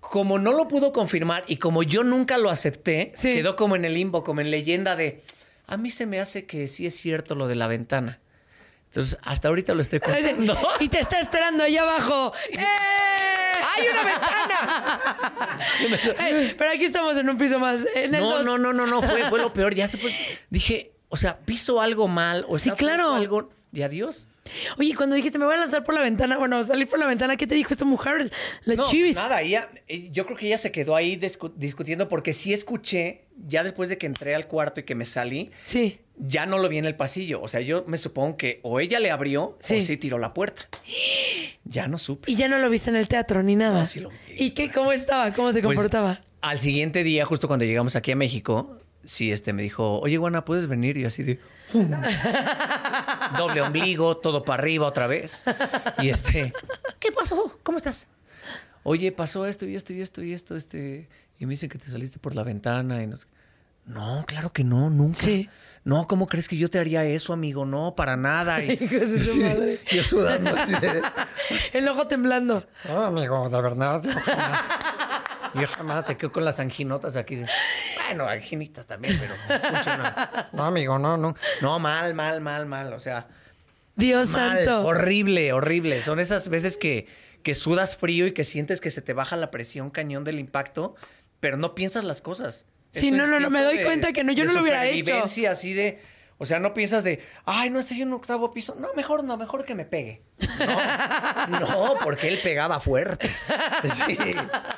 Como no lo pudo confirmar y como yo nunca lo acepté, Sí. quedó como en el limbo, como en leyenda de. A mí se me hace que sí es cierto lo de la ventana. Entonces, hasta ahorita lo estoy contando. Y te está esperando allá abajo. ¡Eh! ¡Hay una ventana! Pero aquí estamos en un piso más. En el No, dos. no, no, no, no, fue, fue lo peor. Ya se fue. Dije, o sea, piso algo mal o Sí, claro. algo. Y adiós. Oye, cuando dijiste me voy a lanzar por la ventana, bueno, salir por la ventana, ¿qué te dijo esta mujer? La No, chivis. nada, ella, eh, yo creo que ella se quedó ahí discu- discutiendo porque sí escuché, ya después de que entré al cuarto y que me salí, Sí. ya no lo vi en el pasillo. O sea, yo me supongo que o ella le abrió Sí. o sí tiró la puerta. Ya no supe. Y ya no lo viste en el teatro ni nada. No, sí lo vi. ¿Y qué? ¿Cómo estaba? ¿Cómo se Pues, comportaba? al siguiente día, justo cuando llegamos aquí a México, sí, este me dijo, oye, Guana, ¿puedes venir? Y yo así de... Doble ombligo, todo para arriba otra vez. Y este, ¿qué pasó? ¿Cómo estás? Oye, pasó esto y esto y esto y esto, este... Y me dicen que te saliste por la ventana y no No, claro que no, nunca. Sí. No, ¿cómo crees que yo te haría eso, amigo? No, para nada. Y- Hijos de su madre. Yo sudando así de... El ojo temblando. No, amigo, de verdad. yo jamás. Yo jamás se quedó con las anginotas aquí. de- Bueno, anginitas también, pero funciona. No, amigo, no, no. No, mal, mal, mal, mal. O sea, Dios mal, santo. horrible, horrible. Son esas veces que, que sudas frío y que sientes que se te baja la presión cañón del impacto, pero no piensas las cosas. Sí, no, no, no, me doy cuenta que no, yo no lo hubiera hecho. así de... O sea, no piensas de, ay, no estoy en un octavo piso. No, mejor no, mejor que me pegue. No, no, porque él pegaba fuerte. Sí,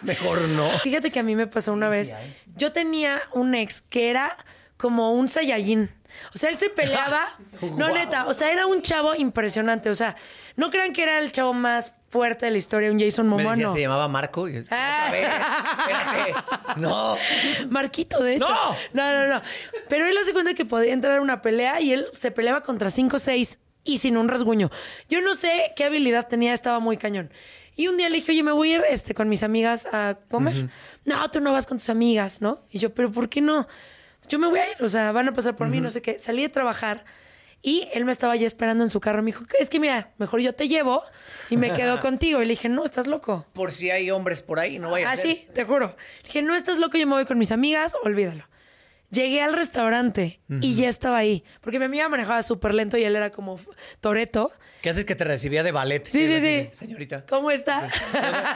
mejor no. Fíjate que a mí me pasó una vez. Yo tenía un ex que era como un Saiyajin. O sea, él se peleaba. No, neta. O sea, era un chavo impresionante. O sea, no crean que era el chavo más fuerte de la historia, un Jason Me Momoa, decía, no. se llamaba Marco. Y, Ah. "Otra vez, espérate. No. Marquito, de hecho. ¡No! No, no, no. Pero él hace cuenta que podía entrar a una pelea y él se peleaba contra 5 o 6 y sin un rasguño. Yo no sé qué habilidad tenía, estaba muy cañón. Y un día le dije, oye, me voy a ir este, con mis amigas a comer. No, tú no vas con tus amigas, ¿no? Y yo, pero ¿por qué no? Yo me voy a ir, o sea, van a pasar por mí, no sé qué. Salí de trabajar y él me estaba ya esperando en su carro. Me dijo, es que mira, mejor yo te llevo y me quedo contigo. Y le dije, no, estás loco. Por si hay hombres por ahí, no vaya a Ah, ser. sí, te juro. Le dije, no estás loco, yo me voy con mis amigas, olvídalo. Llegué al restaurante y ya estaba ahí. Porque mi amiga manejaba súper lento y él era como Toreto. ¿Qué haces que te recibía de ballet? Sí, sí, de, sí. Señorita. ¿Cómo está?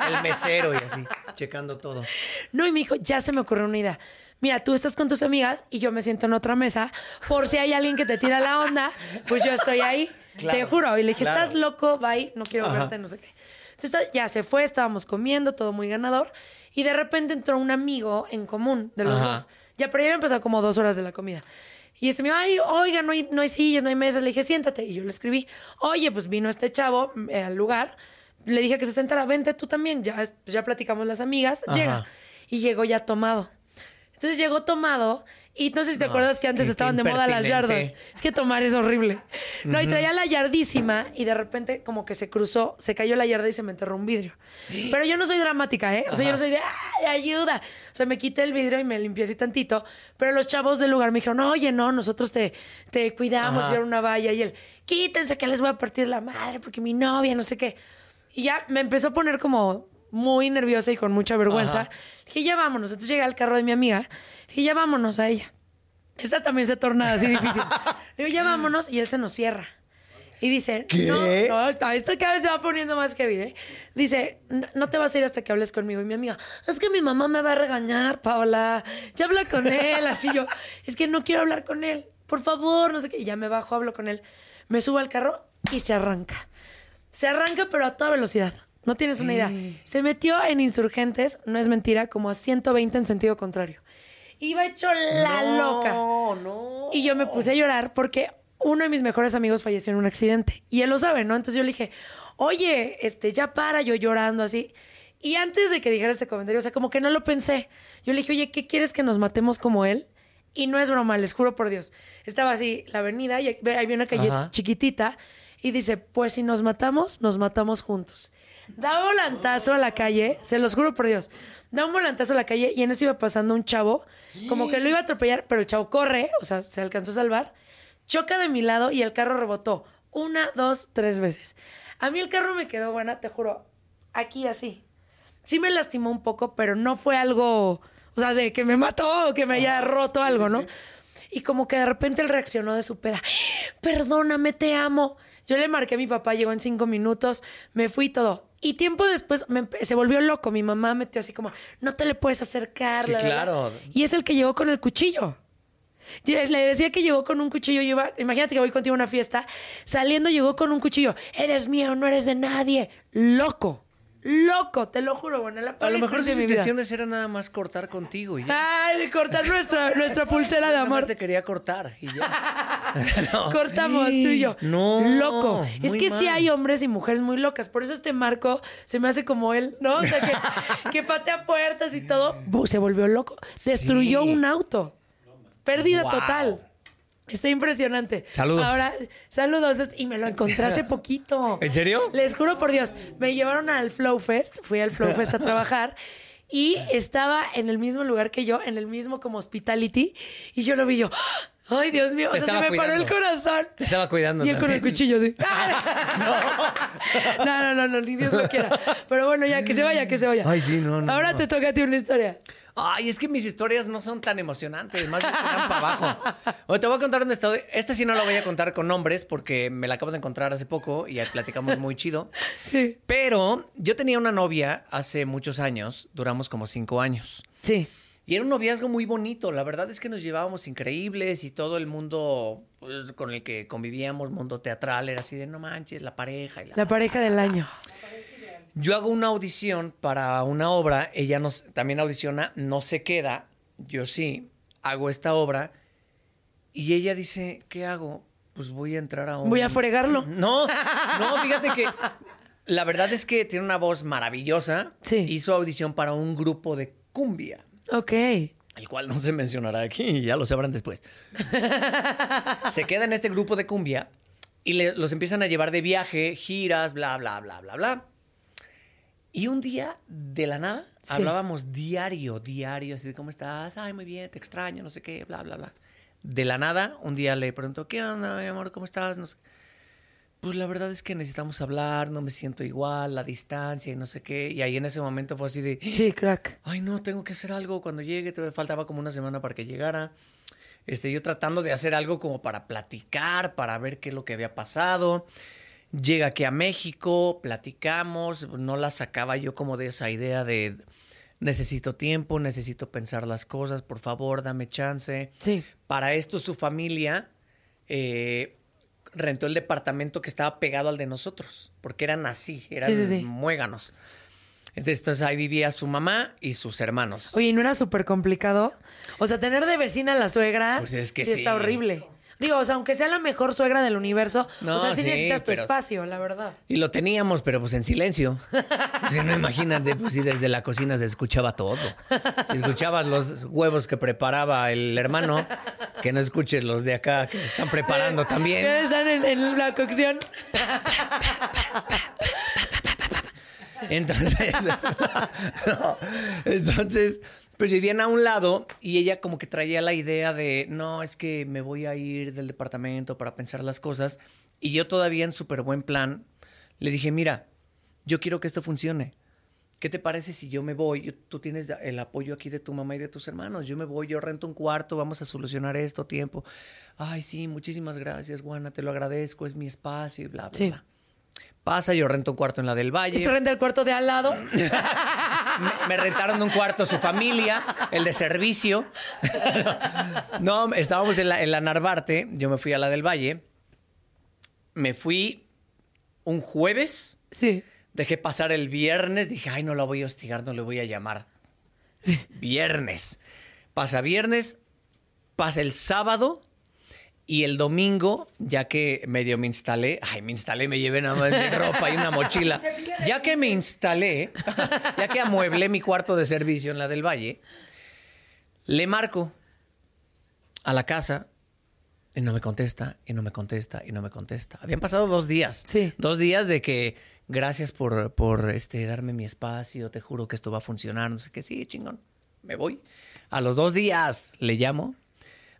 El mesero y así, checando todo. No, y me dijo, ya se me ocurrió una idea. Mira, tú estás con tus amigas y yo me siento en otra mesa. Por si hay alguien que te tira la onda, pues yo estoy ahí. Claro, te juro. Y le dije, claro. estás loco, bye, no quiero Ajá. verte, no sé qué. Entonces ya se fue, estábamos comiendo, todo muy ganador. Y de repente entró un amigo en común de los Ajá. dos. Ya, pero ya habían pasado como dos horas de la comida. Y este me dijo, ay, oiga, no hay, no hay sillas, no hay mesas. Le dije, siéntate. Y yo le escribí, oye, pues vino este chavo eh, al lugar. Le dije que se sentara, vente tú también. Ya, ya platicamos las amigas. Ajá. Llega. Y llegó ya tomado. Entonces llegó tomado. Y no sé si te acuerdas que antes estaban de moda las yardas. Es que tomar es horrible. No, y traía la yardísima y de repente como que se cruzó, se cayó la yarda y se me enterró un vidrio. Pero yo no soy dramática, ¿eh? O sea, yo no soy de, ¡ay, ayuda! O sea, me quité el vidrio y me limpié así tantito. Pero los chavos del lugar me dijeron, oye, no, nosotros te, te cuidamos, Ajá. hicieron una valla. Y él, quítense que les voy a partir la madre porque mi novia, no sé qué. Y ya me empezó a poner como muy nerviosa y con mucha vergüenza. Ajá. Dije, ya vámonos. Entonces llegué al carro de mi amiga. Dije, ya vámonos a ella. Esta también se torna así difícil. Le digo, ya vámonos. Y él se nos cierra. Y dice, no, no, esto cada vez se va poniendo más heavy, ¿eh? Dice, "No- no te vas a ir hasta que hables conmigo. Y mi amiga, es que mi mamá me va a regañar, Paola. Ya habla con él. Así yo, es que no quiero hablar con él. Por favor, no sé qué. Y ya me bajo, hablo con él. Me subo al carro y se arranca. Se arranca, pero a toda velocidad. No tienes una idea. Se metió en insurgentes, no es mentira, como a 120 en sentido contrario. Iba hecho la loca. No, no. Y yo me puse a llorar porque uno de mis mejores amigos falleció en un accidente. Y él lo sabe, ¿no? Entonces yo le dije, oye, este, ya para, yo llorando así. Y antes de que dijera este comentario, o sea, como que no lo pensé. Yo le dije, oye, ¿qué quieres que nos matemos como él? Y no es broma, les juro por Dios. Estaba así la avenida y había una calle Ajá. chiquitita y dice, pues si nos matamos, nos matamos juntos. Da volantazo a la calle, se los juro por Dios. Da un volantazo a la calle y en eso iba pasando un chavo, como que lo iba a atropellar, pero el chavo corre, o sea, se alcanzó a salvar, choca de mi lado y el carro rebotó. Una, dos, tres veces. A mí el carro me quedó buena, te juro, aquí así. Sí me lastimó un poco, pero no fue algo, o sea, de que me mató o que me haya roto algo, ¿no? Y como que de repente él reaccionó de su peda. Perdóname, te amo. Yo le marqué a mi papá, llegó en cinco minutos, me fui todo. Y tiempo después me se volvió loco. Mi mamá metió así como, no te le puedes acercar. Sí, la, la, la". claro. Y es el que llegó con el cuchillo. Yo le decía que llegó con un cuchillo. Yo iba, imagínate que voy contigo a una fiesta. Saliendo llegó con un cuchillo. Eres mío, no eres de nadie. Loco. Loco, te lo juro, bueno, la A lo mejor sus intenciones eran nada más cortar contigo y ya. Ay, cortar nuestra, nuestra pulsera de amor. te quería cortar y ya. No. Cortamos tú y yo. No, Loco. Es que sí mal. hay hombres y mujeres muy locas. Por eso este Marco se me hace como él, ¿no? O sea, que, que patea puertas y todo. Se volvió loco. Destruyó Sí. un auto. Pérdida Wow. total. Está impresionante. Saludos. Ahora, saludos. Y me lo encontré hace poquito. ¿En serio? Les juro por Dios. Me llevaron al Flow Fest. Fui al Flow Fest a trabajar. Y estaba en el mismo lugar que yo, en el mismo como hospitality. Y yo lo vi yo. Ay, Dios mío. O sea, se me paró el corazón. Te estaba cuidando Y él con el cuchillo, sí. no. no, no, no, ni Dios lo quiera. Pero bueno, ya, que se vaya, que se vaya. Ay, sí, no, no, Ahora no. te toca a ti una historia. Ay, es que mis historias no son tan emocionantes, más bien tiran para abajo. Bueno, te voy a contar dónde estoy. Esta sí no la voy a contar con nombres porque me la acabo de encontrar hace poco y platicamos muy chido. Sí. Pero yo tenía una novia hace muchos años, duramos como cinco años. Sí. Y era un noviazgo muy bonito. La verdad es que nos llevábamos increíbles y todo el mundo pues, con el que convivíamos, mundo teatral, era así de no manches, la pareja. Y la... La pareja del año. Yo hago una audición para una obra, ella nos, también audiciona, no se queda, yo sí, hago esta obra y ella dice, ¿qué hago? Pues voy a entrar a un... Voy a fregarlo. No, no, fíjate que la verdad es que tiene una voz maravillosa. Sí. Hizo audición para un grupo de cumbia, Ok. el cual no se mencionará aquí, ya lo sabrán después. se queda en este grupo de cumbia y le- los empiezan a llevar de viaje, giras, bla, bla, bla, bla, bla. Y un día, de la nada, Sí. hablábamos diario, diario, así de cómo estás, ay, muy bien, te extraño, no sé qué, bla, bla, bla. De la nada, un día le pregunto, ¿qué onda, mi amor? ¿Cómo estás? No sé. pues la verdad es que necesitamos hablar, no me siento igual, la distancia y no sé qué. Y ahí en ese momento fue así de, Sí, crack. ay no, tengo que hacer algo cuando llegue, todavía faltaba como una semana para que llegara. Este, yo tratando de hacer algo como para platicar, para ver qué es lo que había pasado. Llega aquí a México, platicamos, no la sacaba yo como de esa idea de necesito tiempo, necesito pensar las cosas, por favor, dame chance. Sí. Para esto su familia eh, rentó el departamento que estaba pegado al de nosotros, porque eran así, eran Sí, sí, sí. muéganos. Entonces, entonces ahí vivía su mamá y sus hermanos. Oye, ¿y ¿no era súper complicado? O sea, tener de vecina a la suegra Pues es que sí, está horrible. Digo, o sea, aunque sea la mejor suegra del universo, No, o sea, sí, sí, necesitas tu pero- espacio, la verdad. Y lo teníamos, pero pues en silencio. Si no, imagínate, pues sí, desde la cocina se escuchaba todo. Si escuchabas los huevos que preparaba el hermano, que no escuches los de acá que se están preparando también. están en, en la cocción. Entonces, no, entonces, pues vivían a un lado y ella como que traía la idea de, no, es que me voy a ir del departamento para pensar las cosas. Y yo todavía en súper buen plan le dije, mira, yo quiero que esto funcione. ¿Qué te parece si yo me voy? Yo- tú tienes el apoyo aquí de tu mamá y de tus hermanos. Yo me voy, yo rento un cuarto, vamos a solucionar esto, tiempo. Ay, sí, muchísimas gracias, Juana, te lo agradezco, es mi espacio y bla, bla, Sí. bla. Pasa, yo rento un cuarto en la del Valle. Tú renta el cuarto de al lado. Me, me rentaron un cuarto su familia, el de servicio. No, estábamos en la, en la Narvarte, yo me fui a la del Valle. Me fui un jueves, Sí. dejé pasar el viernes, dije, ay, no la voy a hostigar, no le voy a llamar. Sí. Viernes. Pasa viernes, pasa el sábado y el domingo, ya que medio me instalé, ay, me instalé, me llevé nada más mi ropa y una mochila. Ya que me instalé, ya que amueblé mi cuarto de servicio en la del Valle, le marco a la casa y no me contesta, y no me contesta, y no me contesta. Habían pasado dos días. Sí. Dos días de que gracias por, por este, darme mi espacio, te juro que esto va a funcionar, no sé qué, sí, chingón, me voy. A los dos días le llamo,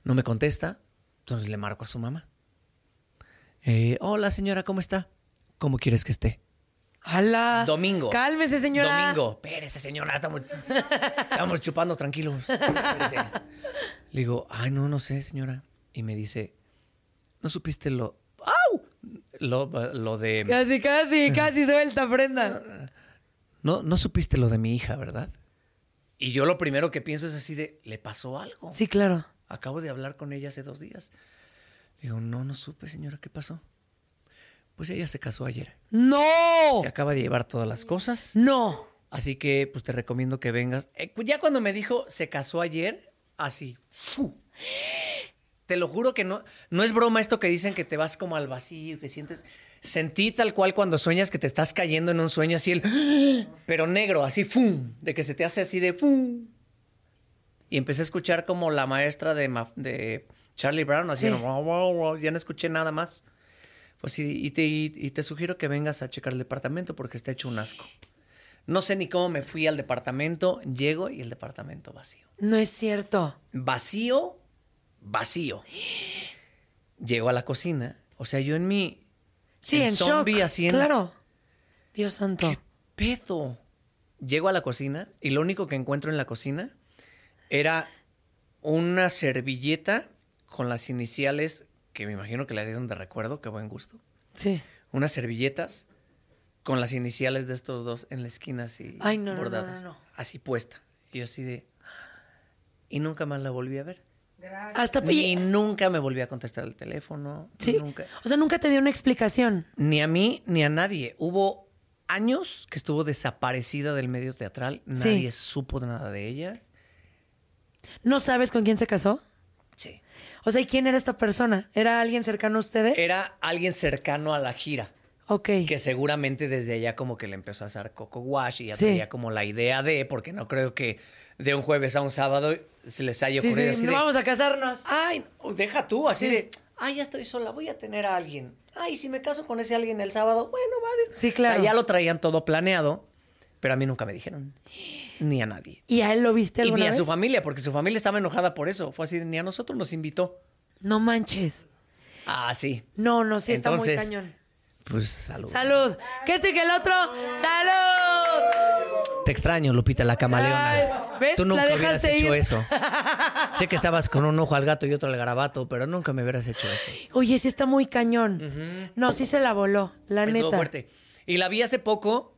no me contesta, entonces le marco a su mamá. Eh, Hola señora, ¿cómo está? ¿Cómo quieres que esté? ¡Hala! Domingo. Cálmese, señora. Domingo. Espérese, señora. Estamos, estamos chupando tranquilos. Le digo, ay, no, no sé, señora. Y me dice, ¿no supiste lo... ¡Au! Lo, lo de... Casi, casi, casi suelta, prenda. No, no supiste lo de mi hija, ¿verdad? Y yo lo primero que pienso es así de, ¿le pasó algo? Sí, claro. Acabo de hablar con ella hace dos días. Le digo, no, no supe, señora, ¿qué pasó? Pues ella se casó ayer. ¡No! Se acaba de llevar todas las cosas. ¡No! Así que pues te recomiendo que vengas. Eh, ya cuando me dijo se casó ayer, así. ¡fu! Te lo juro que no, no es broma esto que dicen que te vas como al vacío, que sientes. Sentí tal cual cuando sueñas que te estás cayendo en un sueño así, el, pero negro, así, ¡fum! De que se te hace así de ¡fum! Y empecé a escuchar como la maestra de, Ma- de Charlie Brown, Sí. "Wow, wow, wow", ya no escuché nada más. Pues sí, y te, y- y te sugiero que vengas a checar el departamento porque está hecho un asco. No sé ni cómo me fui al departamento, llego y el departamento vacío. No es cierto. Vacío, vacío. Llego a la cocina, o sea, yo en mi... Sí, en en, zombie, shock. en- Claro. Dios santo. ¿Qué pedo? Llego a la cocina y lo único que encuentro en la cocina era una servilleta con las iniciales que me imagino que le dieron de recuerdo, qué buen gusto. Sí. Unas servilletas con las iniciales de estos dos en la esquina así Ay, no, no, no, bordadas, no, no. así puesta. Y yo así de y nunca más la volví a ver. Hasta Ni nunca me volví a contestar el teléfono, Sí. nunca. O sea, nunca te dio una explicación. Ni a mí ni a nadie. Hubo años que estuvo desaparecida del medio teatral. Sí. Nadie supo nada de ella. ¿No sabes con quién se casó? Sí. O sea, ¿y quién era esta persona? ¿Era alguien cercano a ustedes? Era alguien cercano a la gira. Ok. Que seguramente desde allá como que le empezó a hacer coco wash y ya Sí. tenía como la idea de, porque no creo que de un jueves a un sábado se les haya Sí, ocurrido sí, así no de, vamos a casarnos. ay, deja tú, así de, ay, ya estoy sola, voy a tener a alguien. Ay, si me caso con ese alguien el sábado, bueno, vale. Sí, claro. O sea, ya lo traían todo planeado, pero a mí nunca me dijeron. Ni a nadie. ¿Y a él lo viste Y ni a vez? su familia, porque su familia estaba enojada por eso. Fue así, ni a nosotros nos invitó. No manches. Ah, sí. No, no, sí está muy Entonces, cañón. Pues salud. Salud. ¿Qué estoy que el otro? ¡Salud! Te extraño, Lupita, la camaleona. Ay, ¿ves? Tú La nunca hubieras hecho eso. sé que estabas con un ojo al gato y otro al garabato, pero nunca me hubieras hecho eso. Oye, sí está muy cañón. No, sí se la voló, la Estuvo neta. fuerte. Y la vi hace poco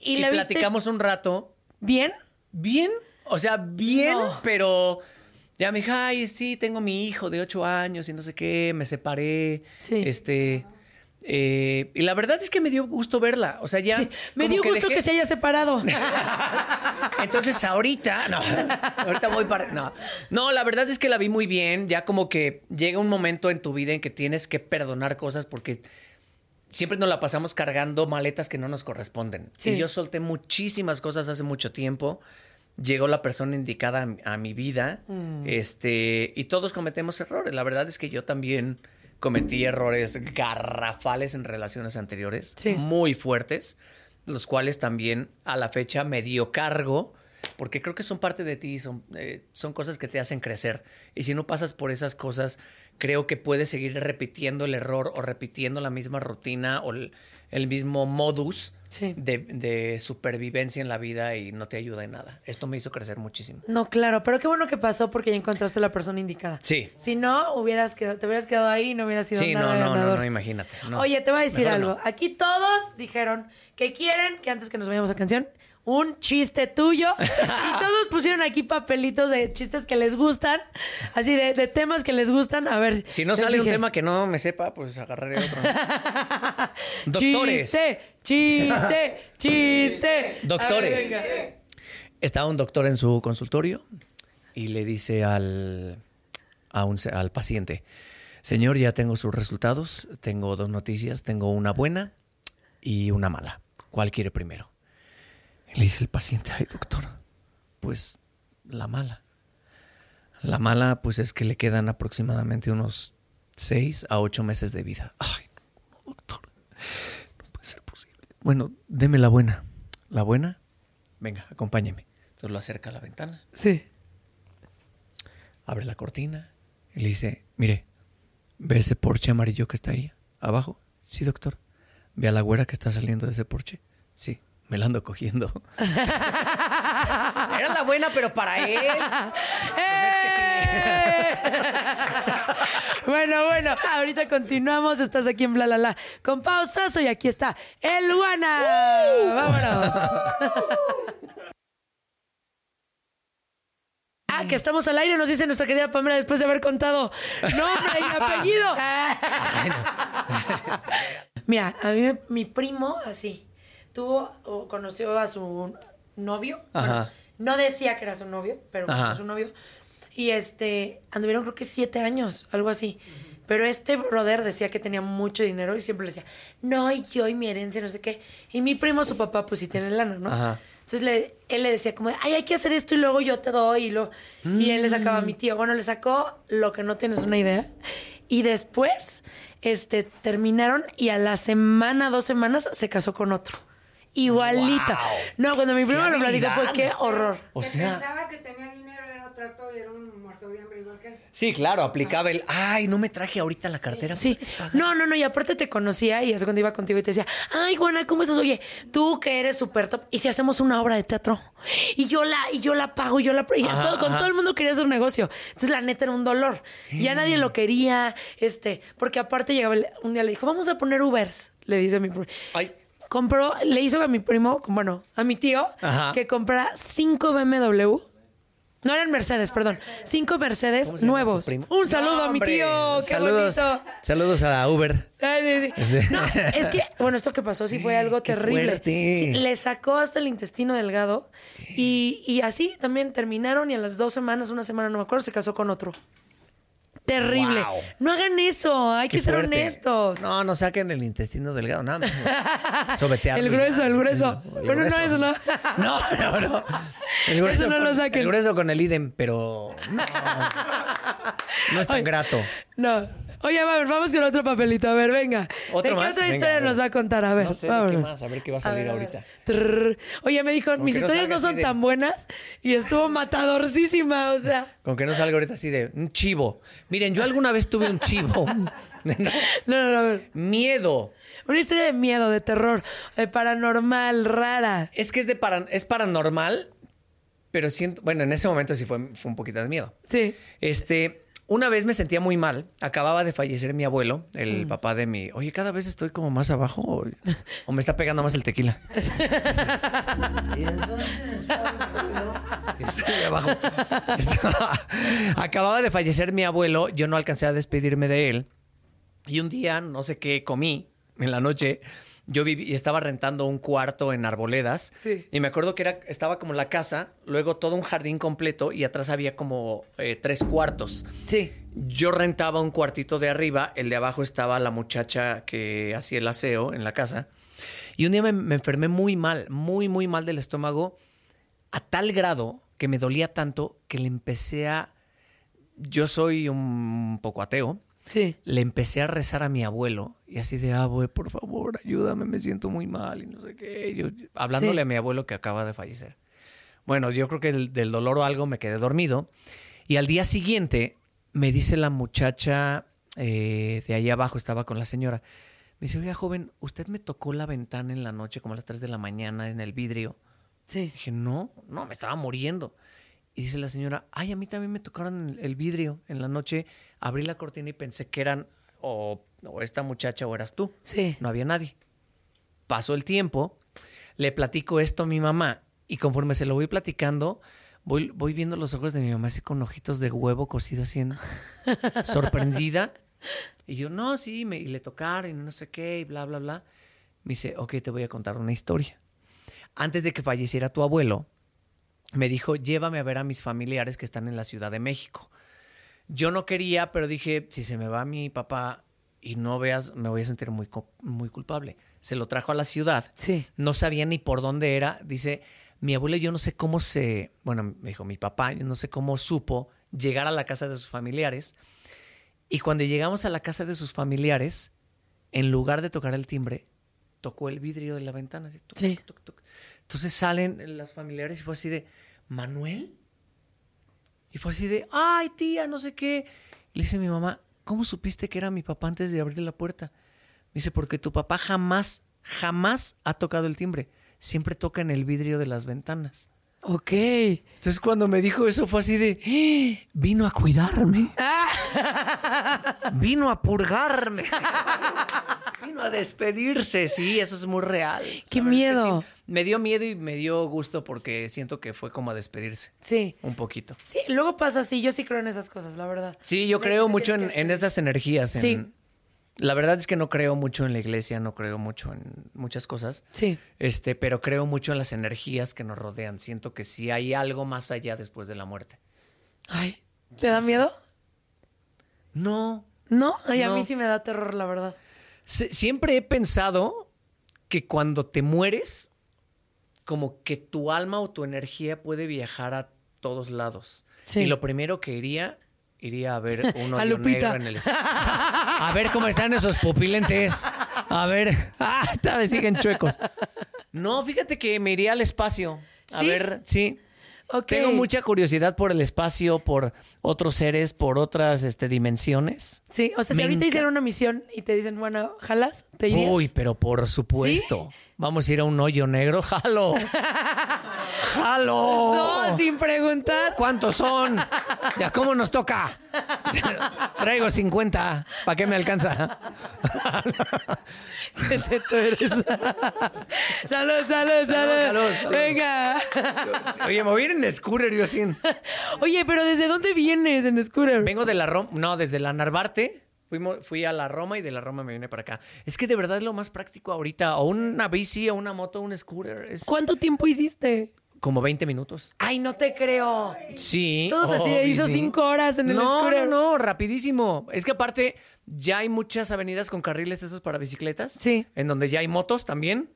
¿Y, y, la viste platicamos un rato. Bien? Bien, o sea, bien, No. pero ya me dijo, ay, sí, tengo mi hijo de ocho años y no sé qué, me separé. Sí. Este. eh, y la verdad es que me dio gusto verla. O sea, ya. Sí. Me dio gusto dejé- que se haya separado. Entonces ahorita, no, ahorita voy para, no, no, la verdad es que la vi muy bien, ya como que llega un momento en tu vida en que tienes que perdonar cosas porque siempre nos la pasamos cargando maletas que no nos corresponden. Sí. Y yo solté muchísimas cosas hace mucho tiempo. Llegó la persona indicada a, mi- a mi vida, Mm. este, y todos cometemos errores. La verdad es que yo también cometí errores garrafales en relaciones anteriores, Sí. muy fuertes, los cuales también a la fecha me dio cargo, porque creo que son parte de ti, son, eh, son cosas que te hacen crecer. Y si no pasas por esas cosas, creo que puedes seguir repitiendo el error o repitiendo la misma rutina o el, el mismo modus Sí. de, de supervivencia en la vida y no te ayuda en nada. Esto me hizo crecer muchísimo. No, claro, pero qué bueno que pasó porque ya encontraste la persona indicada. Sí. Si no, hubieras quedado, te hubieras quedado ahí y no hubieras sido Sí, nada no, no, no, no, imagínate. no. Oye, te voy a decir Mejor algo. no. Aquí todos dijeron que quieren que antes que nos vayamos a canción, un chiste tuyo. y todos pusieron aquí papelitos de chistes que les gustan, así de, de temas que les gustan. A ver. Si no sale un tema que no me sepa, pues agarraré otro. Doctores. Chiste, chiste, chiste. Doctores. Ver. Estaba un doctor en su consultorio y le dice al, a un se- al paciente, señor, ya tengo sus resultados, tengo dos noticias, tengo una buena y una mala. ¿Cuál quiere primero? Y le dice el paciente, ay doctor, pues la mala. La mala pues es que le quedan aproximadamente unos seis a ocho meses de vida. Ay, no, doctor, no puede ser posible. Bueno, deme la buena. ¿La buena? Venga, acompáñeme. Entonces lo acerca a la ventana, Sí. abre la cortina y le dice, mire, ¿ve ese porche amarillo que está ahí abajo? Sí, doctor. ¿Ve a la güera que está saliendo de ese porche? Sí, me la ando cogiendo. Era la buena, pero para él. ¡Eh! bueno, bueno, ahorita continuamos. Estás aquí en Bla La La con pausazo y aquí está el Luana. Vámonos. Ah, que estamos al aire, nos dice nuestra querida Pamela después de haber contado nombre y apellido. Mira, a mí me- mi primo, así, tuvo o conoció a su novio. Bueno, Ajá. no decía que era su novio, pero conoció a su novio. Y este, anduvieron creo que siete años, algo así. Pero este brother decía que tenía mucho dinero y siempre le decía, no, y yo y mi herencia, no sé qué. Y mi primo, su papá, pues sí tiene lana, ¿no? Ajá. Entonces le- él le decía como, ay, hay que hacer esto y luego yo te doy. Y, lo, y él le sacaba a mi tío. Bueno, le sacó lo que no tienes una idea. Y después este, terminaron y a la semana, dos semanas, se casó con otro. Igualita. No, cuando mi primo me lo platicó fue qué horror. O sea, pensaba que tenía dinero, era otro actor y era un muerto de hambre igual que él. sí, claro, aplicaba el, ay, no me traje ahorita la cartera. Sí. ¿puedes pagar?" No, no, no. Y aparte te conocía y hace cuando iba contigo y te decía, ay, Juana, ¿cómo estás? Oye, tú que eres súper top. ¿Y si hacemos una obra de teatro? Y yo la, y yo la pago, y yo la... y Ajá, todo- con ajá. todo el mundo quería hacer un negocio. Entonces, la neta era un dolor. Ya nadie lo quería, este... Porque aparte llegaba... el- Un día le dijo, vamos a poner Ubers. Le dice a mi primo. Ay, Compró... Le hizo a mi primo, bueno, a mi tío, Ajá. que comprara cinco BMW... No eran Mercedes, perdón. Cinco Mercedes ¿cómo se llama tu nuevos. primo? Un saludo a mi hombre, tío. ¡Qué saludos, bonito! Saludos a Uber. Ay, sí, sí. No, es que, bueno, esto que pasó sí fue algo Qué terrible. fuerte. Sí, le sacó hasta el intestino delgado y, y así también terminaron y a las dos semanas, una semana, no me acuerdo, se casó con otro. Terrible. Wow. No hagan eso, hay Qué que ser fuerte. honestos. No, no saquen el intestino delgado, nada más. Sobetearlo El grueso, el grueso. el Bueno, no, eso no. No, no, no. El grueso Eso no lo saquen. El grueso con el idem, pero no. No es tan grato. No. Oye, a ver, vamos con otro papelito. A ver, venga. ¿Otro ¿De qué más? otra Venga, historia a ver. nos va a contar? A ver, No sé, ¿de qué vámonos. más? A ver qué va a salir ver, ahorita. Trrr. Oye, me dijo, mis que no historias salga no son de- tan buenas y estuvo matadorcísima, o sea. Con que no salga ahorita así de un chivo. Miren, yo alguna vez tuve un chivo. No, no, no, a ver. Miedo. Una historia de miedo, de terror, de paranormal, rara. Es que es de para- es paranormal, pero siento, bueno, en ese momento sí fue, fue un poquito de miedo. Sí. Este, una vez me sentía muy mal. Acababa de fallecer mi abuelo, Mm. el papá de mi. Oye, cada vez estoy como más abajo o, o me está pegando más el tequila. Estoy abajo. Estaba- Acababa de fallecer mi abuelo, yo no alcancé a despedirme de él. Y un día, no sé qué comí en la noche. Yo viví y estaba rentando un cuarto en Arboledas. Sí. Y me acuerdo que era, estaba como la casa, luego todo un jardín completo y atrás había como eh, tres cuartos. Sí. Yo rentaba un cuartito de arriba, el de abajo estaba la muchacha que hacía el aseo en la casa. Y un día me, me enfermé muy mal, muy, muy mal del estómago, a tal grado que me dolía tanto que le empecé a... Yo soy un poco ateo. Sí. Le empecé a rezar a mi abuelo y así de, abue, por favor, ayúdame, me siento muy mal y no sé qué. Yo, hablándole Sí. a mi abuelo que acaba de fallecer. Bueno, yo creo que del, del dolor o algo me quedé dormido. Y al día siguiente me dice la muchacha eh, de ahí abajo, estaba con la señora. Me dice, oiga, joven, ¿usted me tocó la ventana en la noche como a las 3 de la mañana en el vidrio? Sí. Dije, no, no, me estaba muriendo. Y dice la señora, ay, a mí también me tocaron el vidrio en la noche. Abrí la cortina y pensé que eran o, o esta muchacha o eras tú. Sí. No había nadie. Pasó el tiempo, le platico esto a mi mamá y conforme se lo voy platicando, voy, voy viendo los ojos de mi mamá así con ojitos de huevo cocido así, en- sorprendida. Y yo, no, sí, me, y le tocaron y no sé qué y bla, bla, bla. Me dice, ok, te voy a contar una historia. Antes de que falleciera tu abuelo, me dijo, llévame a ver a mis familiares que están en la Ciudad de México. Yo no quería, pero dije, si se me va mi papá y no veas, me voy a sentir muy, muy culpable. Se lo trajo a la ciudad. Sí. No sabía ni por dónde era. Dice, mi abuelo yo no sé cómo se, bueno, me dijo mi papá, yo no sé cómo supo llegar a la casa de sus familiares. Y cuando llegamos a la casa de sus familiares, en lugar de tocar el timbre, tocó el vidrio de la ventana. así, tuc, Sí. tuc, tuc. Entonces salen las familiares y fue así de, ¿Manuel? Y fue así de, ay, tía, no sé qué. Le dice mi mamá, ¿cómo supiste que era mi papá antes de abrir la puerta? Me dice, porque tu papá jamás, jamás ha tocado el timbre. Siempre toca en el vidrio de las ventanas. Ok. Entonces cuando me dijo eso fue así de, "¡Ah! vino a cuidarme. vino a purgarme. vino a despedirse. Sí, eso es muy real. ¡Qué La verdad es que miedo! sí. Me dio miedo y me dio gusto porque siento que fue como a despedirse. Sí. Un poquito. Sí, luego pasa así. Yo sí creo en esas cosas, la verdad. Sí, yo creo mucho en, estas energías. en- Sí. La verdad es que no creo mucho en la iglesia, no creo mucho en muchas cosas. Sí. Este, pero creo mucho en las energías que nos rodean. Siento que sí hay algo más allá después de la muerte. Ay, ¿te da miedo? No. No, ay, a mí sí me da terror, la verdad. Siempre he pensado que cuando te mueres, como que tu alma o tu energía puede viajar a todos lados. Sí. Y lo primero que iría, iría a ver un A Lupita. negro en el. A ver cómo están esos pupilentes. A ver. Ah, vez siguen chuecos. No, fíjate que me iría al espacio. A ¿Sí? ver, sí. Tengo mucha curiosidad por el espacio, por otros seres, por otras este, dimensiones. Sí, o sea, si Me ahorita hicieran una misión y te dicen, bueno, ¿jalas? ¿Te irías? Uy, pero por supuesto. Vamos a ir a un hoyo negro. ¡Jalo! ¡Jalo! No, sin preguntar. ¿Cuántos son? ¿Ya cómo nos toca? Traigo 50. ¿Para qué me alcanza? Qué teto eres. salud, salud, salud, salud, salud. Venga. Oye, me voy a ir en scooter yo sin. Oye, pero ¿desde dónde vienes en scooter? Vengo de la Roma, no, desde la Narvarte. Fuimos, fui a la Roma y de la Roma me vine para acá. Es que de verdad es lo más práctico ahorita. O una bici, o una moto, o un scooter. Es ¿Cuánto tiempo hiciste? como 20 minutos. Ay, no te creo. Sí. Todos así obvio, hizo sí. cinco horas en el no, scooter. No, no, rapidísimo. Es que aparte ya hay muchas avenidas con carriles de esos para bicicletas. Sí. En donde ya hay motos también.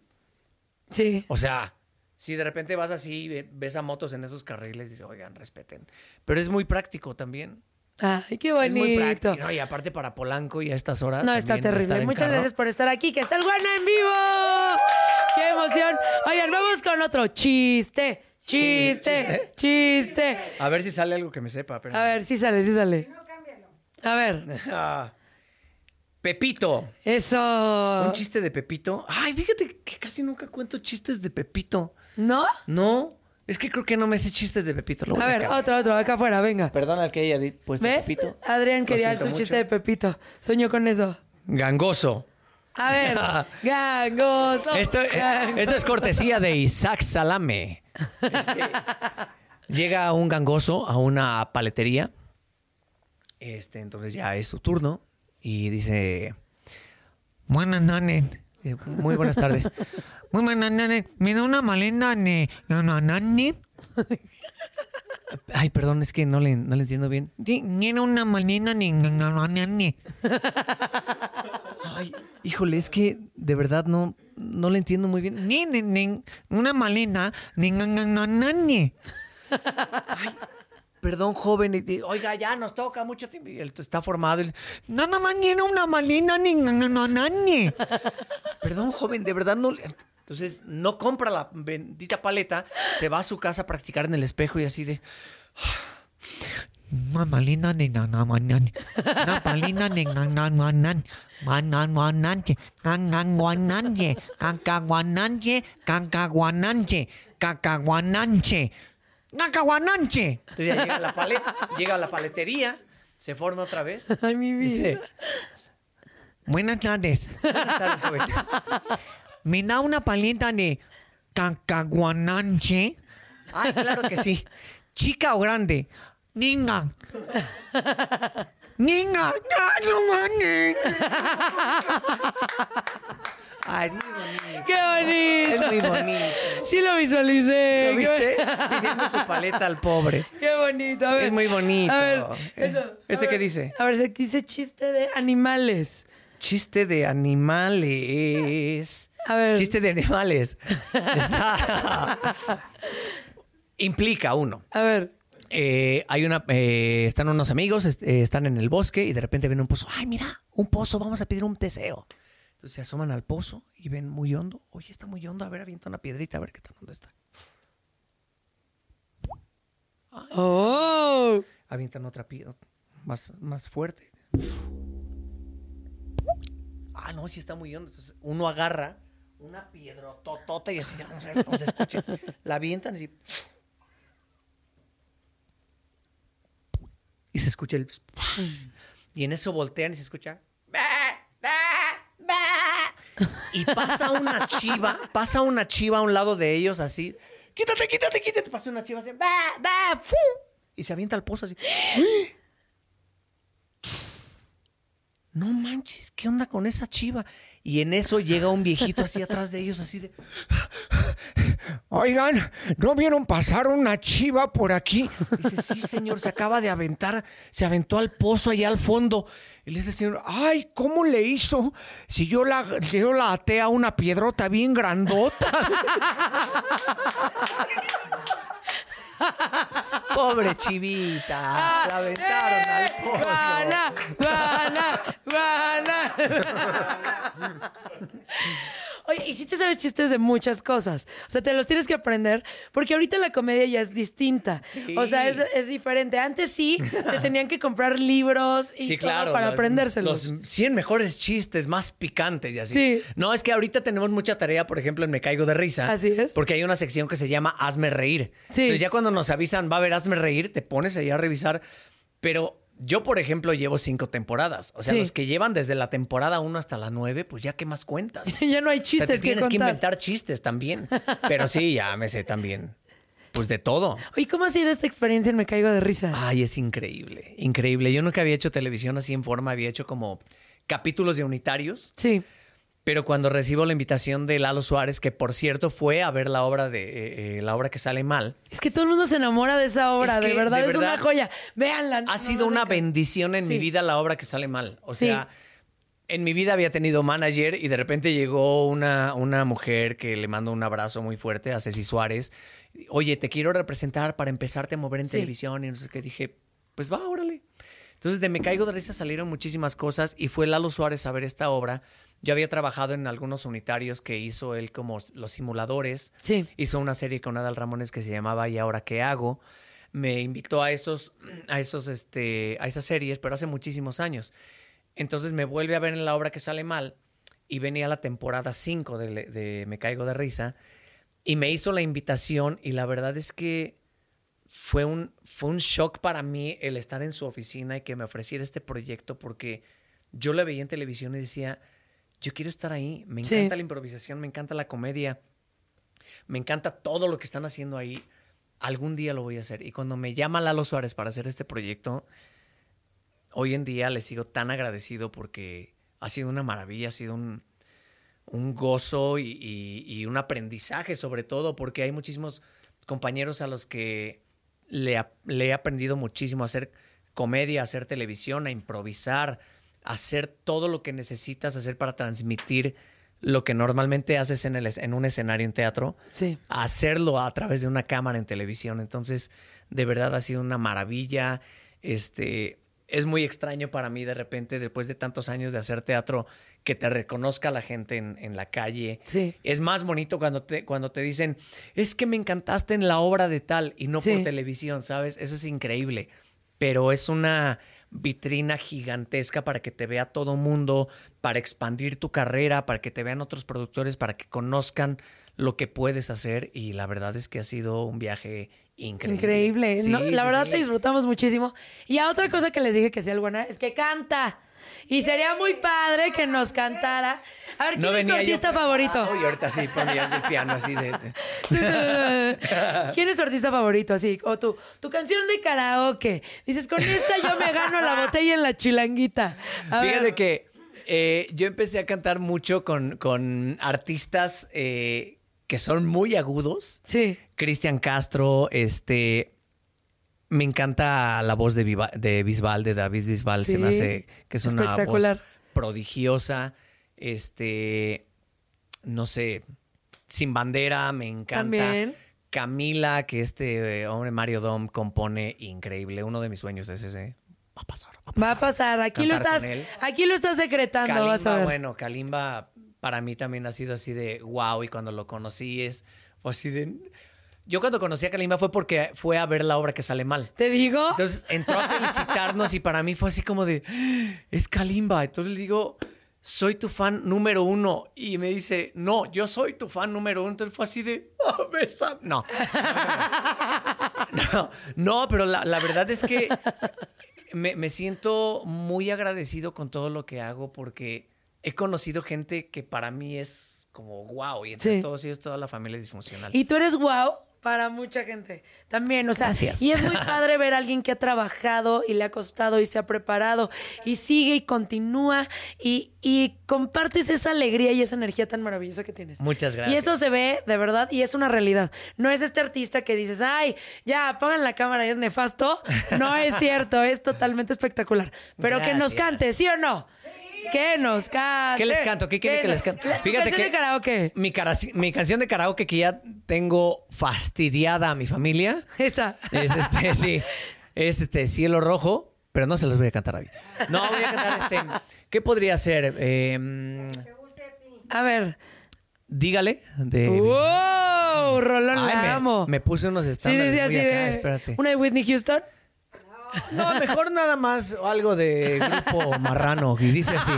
Sí. O sea, si de repente vas así y ve- ves a motos en esos carriles, dices, oigan, respeten. Pero es muy práctico también. Ay, qué Es bonito. muy práctico. ¿no? Y aparte para Polanco y a estas horas. No, está terrible. Muchas carro. gracias por estar aquí, que está el Guana en vivo. ¡Qué emoción! Oigan, vamos con otro chiste. Chiste, chiste. A ver si sale algo que me sepa. pero- A ver, sí sale, sí sale. A ver, Ah. Pepito. eso. Un chiste de Pepito. Ay, fíjate que casi nunca cuento chistes de Pepito. ¿No? No, es que creo que no me sé chistes de Pepito. lo voy A ver, acabar. otro, otro, acá afuera, venga. Perdón al que haya di- puesto ¿Ves? Pepito. Adrián quería su mucho. chiste de Pepito. Soñó con eso. Gangoso. A ver, gangoso. Esto, eh, gangoso. esto es cortesía de Isaac Salame. Este, llega un gangoso a una paletería. Este, entonces ya es su turno. Y dice: Buenas noches. Eh, Muy buenas tardes. Me da una malena ne. Ay, perdón, es que no le, no le entiendo bien. Tiene una malena ni. Ay, híjole, es que de verdad no, no le entiendo muy bien. Ni, ni, ni, una malena, ni, ni. Ay, perdón, joven. Oiga, ya nos toca mucho tiempo. Y él está formado. No, no, ni una malena, ni, ni. Perdón, joven, de verdad no. le- Entonces, no compra la bendita paleta, se va a su casa a practicar en el espejo y así de. Una malina ni na na manan. Una palina ni na na manan. Manan mananje. Kangan guananje. Kankaguananje. Kankaguananje. Kankaguananje. Kankaguananje. Entonces ya llega la paleta, llega a la paletería, se forma otra vez. Ay, mi vida. Dice, Buenas tardes. Buenas tardes, joven. ¿Me da una paleta de cacaguananche? Ay, claro que sí. ¿Chica o grande? Niña. Ay, no mames. Ay, muy bonito. ¡Qué bonito! Es muy bonito. Sí lo visualicé. ¿Lo viste? Pidiendo su paleta al pobre. Qué bonito. A ver. Es muy bonito. A ver, Eh, eso. ¿este A qué ver, dice? A ver, se dice chiste de animales. Chiste de animales. A ver. Chiste de animales. Está- Implica uno. A ver. Eh, hay una, eh, están unos amigos, est- eh, están en el bosque y de repente ven un pozo. Ay, mira, un pozo, vamos a pedir un deseo. Entonces se asoman al pozo y ven muy hondo. Oye, está muy hondo. A ver, avienta una piedrita, a ver qué tan hondo está. ¡Oh! Avientan otra piedra más, más fuerte. Ah, no, sí está muy hondo. Entonces uno agarra una piedra totota y así, a ver cómo se escucha. La avientan y. Y se escucha el. Y en eso voltean y se escucha. Y pasa una chiva, pasa una chiva a un lado de ellos así. Quítate, quítate, quítate. Pasa una chiva así. Y se avienta al pozo así. No manches, ¿qué onda con esa chiva? Y en eso llega un viejito así atrás de ellos, así de. Oigan, ¿no vieron pasar una chiva por aquí? Dice, sí, señor, se acaba de aventar, se aventó al pozo allá al fondo. Y le dice, señor, ay, ¿cómo le hizo? Si yo la, yo la até a una piedrota bien grandota. Pobre chivita, la aventaron al pozo. ¡Guana! ¡Guana! ¡Guana! Oye, y si te sabes chistes de muchas cosas. O sea, te los tienes que aprender porque ahorita la comedia ya es distinta. O sea, es, es diferente. Antes sí se tenían que comprar libros y todo para los- aprendérselos. Los 100 mejores chistes más picantes y así. Sí. No, es que ahorita tenemos mucha tarea, por ejemplo, en Me Caigo de Risa. Así es. Porque hay una sección que se llama Hazme Reír. Sí. Entonces ya cuando nos avisan, va a haber Hazme Reír, te pones ahí a revisar. Pero yo, por ejemplo, llevo cinco temporadas. O sea, Sí. los que llevan desde la temporada 1 hasta la 9, pues ya qué más cuentas. ya no hay O sea, chistes te que tienes que inventar chistes también. Pero sí, ya me sé también. Pues de todo. Oye, ¿cómo ha sido esta experiencia en Me Caigo de Risa? Ay, es increíble, increíble. Yo nunca había hecho televisión así en forma, había hecho como capítulos de unitarios, Sí. Pero cuando recibo la invitación de Lalo Suárez, que por cierto fue a ver la obra de eh, eh, la obra que sale mal, Es que todo el mundo se enamora de esa obra, Es de verdad, de es una joya. Véanla. ha sido una bendición en mi vida la obra que sale mal. O Sí. sea, en mi vida había tenido manager y de repente llegó una, una mujer que le mando un abrazo muy fuerte a Ceci Suárez. Oye, te quiero representar para empezarte a mover en Sí. televisión y no sé qué. Dije, pues va, órale. Entonces, de Me Caigo de Risa salieron muchísimas cosas y fue Lalo Suárez a ver esta obra. Yo había trabajado en algunos unitarios que hizo él como los simuladores. Sí. Hizo una serie con Adal Ramones que se llamaba ¿Y ahora qué hago? Me invitó a esos, a esos, este, a esas series, pero hace muchísimos años. Entonces me vuelve a ver en la obra que sale mal y venía la temporada 5 de, de Me Caigo de Risa y me hizo la invitación y la verdad es que fue un, fue un shock para mí el estar en su oficina y que me ofreciera este proyecto porque yo la veía en televisión y decía, yo quiero estar ahí, me Sí. encanta la improvisación, me encanta la comedia, me encanta todo lo que están haciendo ahí, algún día lo voy a hacer. Y cuando me llama Lalo Suárez para hacer este proyecto, hoy en día le sigo tan agradecido porque ha sido una maravilla, ha sido un, un gozo y, y- y un aprendizaje sobre todo, porque hay muchísimos compañeros a los que le, le he aprendido muchísimo a hacer comedia, a hacer televisión, a improvisar, a hacer todo lo que necesitas hacer para transmitir lo que normalmente haces en, el, en un escenario en teatro, Sí. a hacerlo a través de una cámara en televisión. Entonces, de verdad ha sido una maravilla. Este, es muy extraño para mí de repente, después de tantos años de hacer teatro, que te reconozca la gente en, en la calle. Sí. Es más bonito cuando te, cuando te dicen, es que me encantaste en la obra de tal y no Sí. por televisión, ¿sabes? Eso es increíble. Pero es una vitrina gigantesca para que te vea todo mundo, para expandir tu carrera, para que te vean otros productores, para que conozcan lo que puedes hacer. Y la verdad es que ha sido un viaje increíble. Increíble. Sí, ¿no? La verdad te disfrutamos muchísimo. Y a otra cosa que les dije que sea buena es que canta. Y sería muy padre que nos cantara. A ver, ¿quién es tu yo artista favorito? Y ahorita sí ponías el piano así de... ¿Quién es tu artista favorito? Así, o tu, tu canción de karaoke. Dices, con esta yo me gano la botella en la chilanguita. A Fíjate ver. que eh, yo empecé a cantar mucho con, con artistas eh, que son muy agudos. Sí. Cristian Castro, este. Me encanta la voz de, Viva- de Bisbal, de David Bisbal. Se me hace que es una voz prodigiosa. Este. No sé. Sin bandera, me encanta. También. Camila, que este eh, hombre Mario Dom compone increíble. Uno de mis sueños es ese. Va a pasar. Va a pasar. Va a pasar. Aquí lo estás, aquí lo estás decretando, vas a Kalimba, ver. bueno, Kalimba para mí también ha sido así de wow y cuando lo conocí es así de... Yo cuando conocí a Kalimba fue porque fue a ver la obra que sale mal. ¿Te digo? Entonces entró a felicitarnos y para mí fue así como de, es Kalimba. Entonces le digo, soy tu fan número uno. Y me dice, no, yo soy tu fan número uno. Entonces fue así de, "Ah, besa-". No. No, no, pero la, la verdad es que me, me siento muy agradecido con todo lo que hago porque he conocido gente que para mí es como wow. Y entre Sí. todos ellos, toda la familia disfuncional. Y tú eres guau para mucha gente. También, o sea, Gracias. y es muy padre ver a alguien que ha trabajado y le ha costado y se ha preparado y sigue y continúa y, y compartes esa alegría y esa energía tan maravillosa que tienes. Muchas gracias. Y eso se ve de verdad y es una realidad. No es este artista que dices, ay, ya, pongan la cámara y es nefasto. No es cierto, es totalmente espectacular. Pero que nos cante, ¿sí o no? Que nos cante. ¿Qué les canto? ¿Qué quiere que les cante? La- tu canción de karaoke. Mi, cara- mi canción de karaoke que ya tengo fastidiada a mi familia Esa. es este, sí, es este Cielo Rojo, pero no se los voy a cantar a mí. No, voy a cantar este. ¿Qué podría ser? Eh, A ver. dígale de. ¡Wow! Rolón, Ay, la me, amo. me puse unos sí, estándares sí, sí, así acá, de. espérate. ¿Una de Whitney Houston? No, mejor nada más algo de grupo marrano y dice así.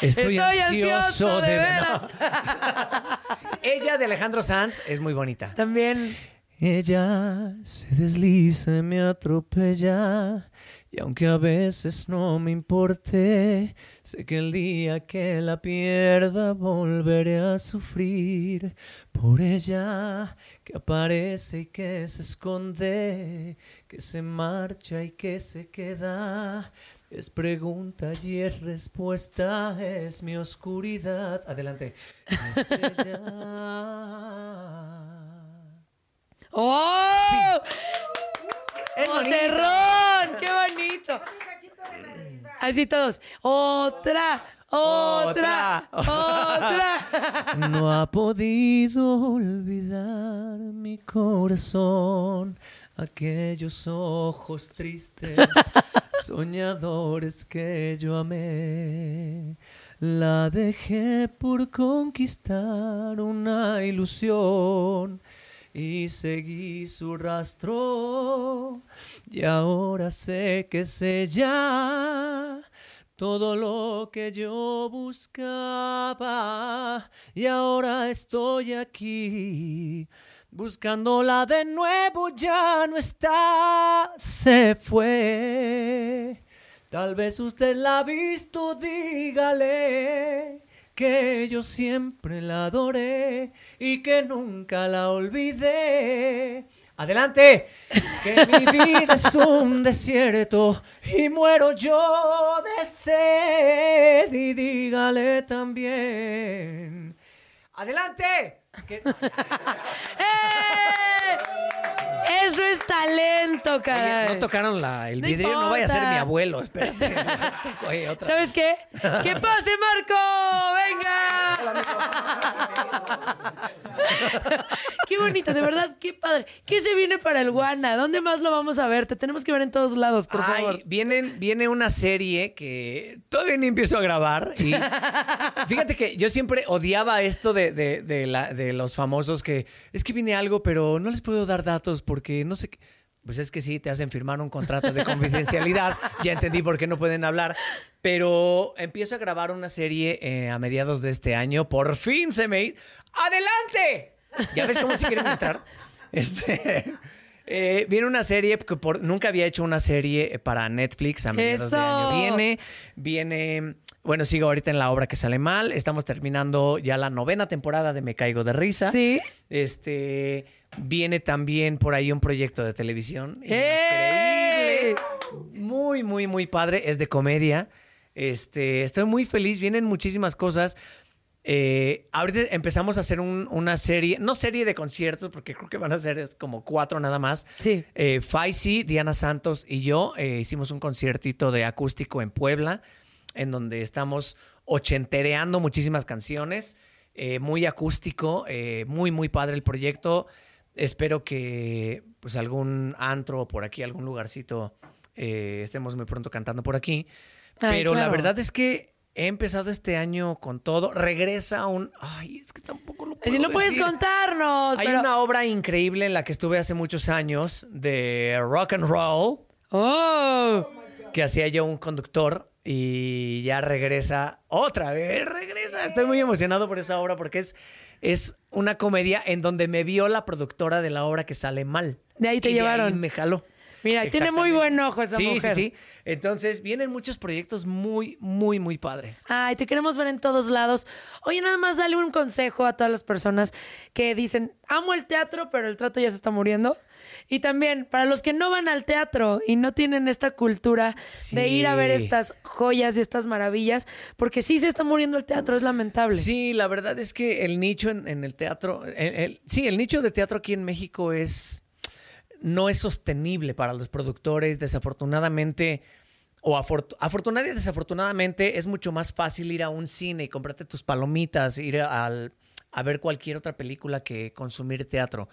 Estoy, Estoy ansioso, ansioso, de de, veras. Ella de Alejandro Sanz es muy bonita. También. Ella se desliza y me atropella. Y aunque a veces no me importe, sé que el día que la pierda volveré a sufrir por ella que aparece y que se esconde, que se marcha y que se queda. Es pregunta y es respuesta, es mi oscuridad. Adelante. ¡Oh! ¡Vocerrón! ¡Qué bonito! Así todos. Otra, otra, otra. No ha podido olvidar mi corazón aquellos ojos tristes, soñadores que yo amé. La dejé por conquistar una ilusión y seguí su rastro. Y ahora sé que es ella todo lo que yo buscaba. Y ahora estoy aquí buscándola de nuevo. Ya no está se fue. Tal vez usted la ha visto dígale que yo siempre la adoré y que nunca la olvidé Adelante, que mi vida es un desierto y muero yo de sed y dígale también. Adelante. que- ¡Eh! Eso es talento, Oye, caray. no tocaron la, el No video, no vaya a ser mi abuelo, espérate. Otra. ¿Sabes qué? ¡Que pase, Marco! ¡Venga! qué bonito, de verdad, qué padre. ¿Qué se viene para el Guana? ¿Dónde más lo vamos a ver? Te tenemos que ver en todos lados, por Ay, favor. Vienen, viene una serie que todavía ni empiezo a grabar. Y fíjate que yo siempre odiaba esto de, de- de la- de los famosos que es que viene algo, pero no les puedo dar datos porque no sé qué. Pues es que sí, te hacen firmar un contrato de confidencialidad. ya entendí por qué no pueden hablar. Pero empiezo a grabar una serie eh, a mediados de este año. Por fin se me... ¡Adelante! ¿Ya ves cómo si quieren entrar? Este... eh, viene una serie que por, nunca había hecho una serie para Netflix a mediados de ¡Eso! año. Viene, viene, bueno, sigo ahorita en la obra que sale mal. Estamos terminando ya la novena temporada de Me Caigo de Risa. ¿Sí? Este, viene también por ahí un proyecto de televisión. ¡Eh! Increíble. Muy, muy, muy padre. Es de comedia. Este, estoy muy feliz. Vienen muchísimas cosas. Eh, ahorita empezamos a hacer un- una serie, no serie de conciertos, porque creo que van a ser como cuatro nada más. Sí. Eh, Faisy, Diana Santos y yo eh, hicimos un conciertito de acústico en Puebla, en donde estamos ochentereando muchísimas canciones, eh, muy acústico, muy, muy padre el proyecto. Espero que pues algún antro por aquí, algún lugarcito, eh, estemos muy pronto cantando por aquí. Ay, Pero la verdad es que he empezado este año con todo. Regresa un... Ay, es que tampoco lo puedo Si no puedes contarnos. Hay pero- una obra increíble en la que estuve hace muchos años de rock and roll, ¡Oh! que hacía yo un conductor y ya regresa, otra vez regresa. Estoy muy emocionado por esa obra porque es, es una comedia en donde me vio la productora de la obra que sale mal. De ahí te Y llevaron. me jaló. Mira, tiene muy buen ojo esa sí, mujer. Sí, sí, Entonces vienen muchos proyectos muy, muy, muy padres. Ay, te queremos ver en todos lados. Oye, nada más dale un consejo a todas las personas que dicen, amo el teatro, pero el trato ya se está muriendo. Y también para los que no van al teatro y no tienen esta cultura de ir a ver estas joyas y estas maravillas, porque sí se está muriendo el teatro, es lamentable. Sí, la verdad es que el nicho en, en el teatro, el- el- sí, el nicho de teatro aquí en México es no es sostenible para los productores, desafortunadamente, o afortu- afortunadamente y desafortunadamente es mucho más fácil ir a un cine y comprarte tus palomitas, ir al- a ver cualquier otra película que consumir teatro.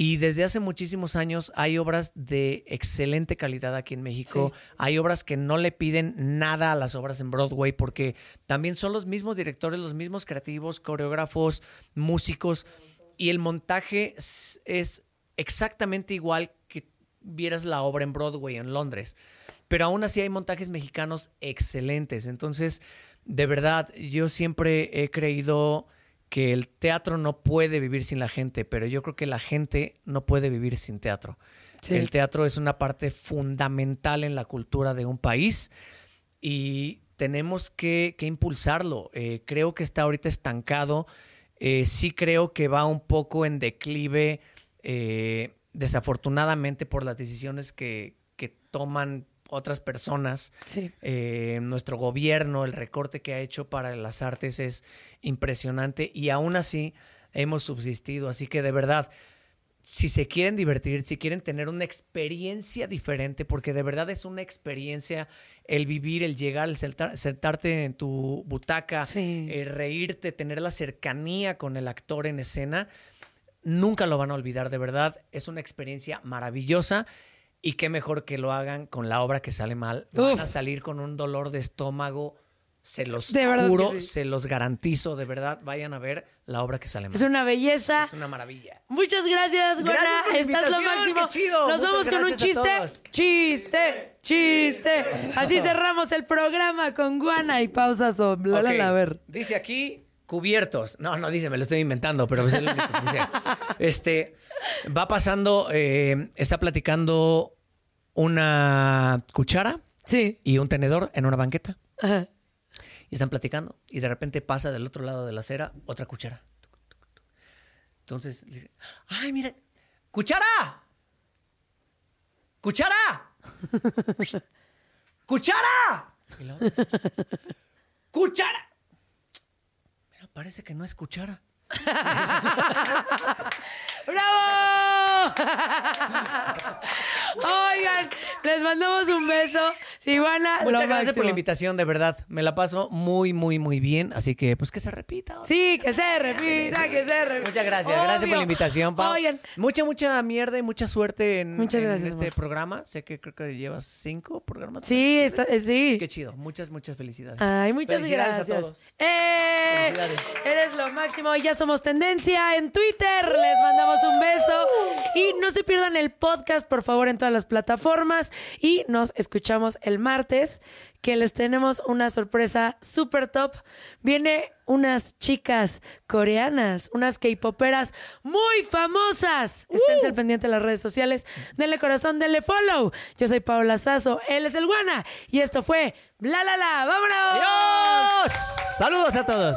Y desde hace muchísimos años hay obras de excelente calidad aquí en México. Hay obras que no le piden nada a las obras en Broadway porque también son los mismos directores, los mismos creativos, coreógrafos, músicos. Y el montaje es, es exactamente igual que vieras la obra en Broadway en Londres. Pero aún así hay montajes mexicanos excelentes. Entonces, de verdad, yo siempre he creído que el teatro no puede vivir sin la gente, pero yo creo que la gente no puede vivir sin teatro. Sí. El teatro es una parte fundamental en la cultura de un país y tenemos que, que impulsarlo. Eh, creo que está ahorita estancado. Eh, sí creo que va un poco en declive, eh, desafortunadamente por las decisiones que, que toman otras personas. Sí. Eh, nuestro gobierno, el recorte que ha hecho para las artes es impresionante y aún así hemos subsistido. Así que de verdad, si se quieren divertir, si quieren tener una experiencia diferente, porque de verdad es una experiencia el vivir, el llegar, el sentar- sentarte en tu butaca, Sí. eh, reírte, tener la cercanía con el actor en escena, nunca lo van a olvidar, de verdad, es una experiencia maravillosa. Y qué mejor que lo hagan con la obra que sale mal. Van Uf. a salir con un dolor de estómago. Se los juro, sí. se los garantizo, de verdad. Vayan a ver la obra que sale mal. Es una belleza. Es una maravilla. Muchas gracias, la Estás lo máximo. qué chido. Nos Muchas vamos con un chiste. Chiste, chiste. Así cerramos el programa con Guana y pausas o bla, bla, Ok, bla. A ver. Dice aquí cubiertos. No, no dice, me lo estoy inventando, pero es el único que. Este, va pasando, eh, está platicando una cuchara Sí. y un tenedor en una banqueta. Ajá. Y están platicando. Y de repente pasa del otro lado de la acera otra cuchara. Entonces, le dije, ¡ay, mira! ¡Cuchara! ¡Cuchara! ¡Cuchara! Y la otra, ¡Cuchara! Parece que no es cuchara. ¡Bravo! Oigan, les mandamos un beso. Lo Muchas gracias máximo. por la invitación, de verdad. Me la paso muy, muy, muy bien. Así que, pues, que se repita. Sí, que se repita, que se repita. Muchas gracias, gracias por la invitación, Pau. Oigan, Mucha, mucha mierda y mucha suerte en, Muchas en gracias, este programa. Sé que creo que llevas cinco programas. sí, está, eh, sí. Qué chido. Muchas, muchas felicidades. Ay, muchas Felicidades gracias. a todos. ¡Eh! Felicidades. Eres lo máximo. Y ya somos tendencia en Twitter. Les mandamos un beso. Y no se pierdan el podcast, por favor, en todas las plataformas. Y nos escuchamos el martes, que les tenemos una sorpresa súper top. Viene unas chicas coreanas, unas K-poperas muy famosas. Esténse al pendiente de las redes sociales. Denle corazón, denle follow. Yo soy Paola Sazo, él es el Guana. Y esto fue Bla La La. ¡Vámonos! ¡Adiós! Saludos a todos.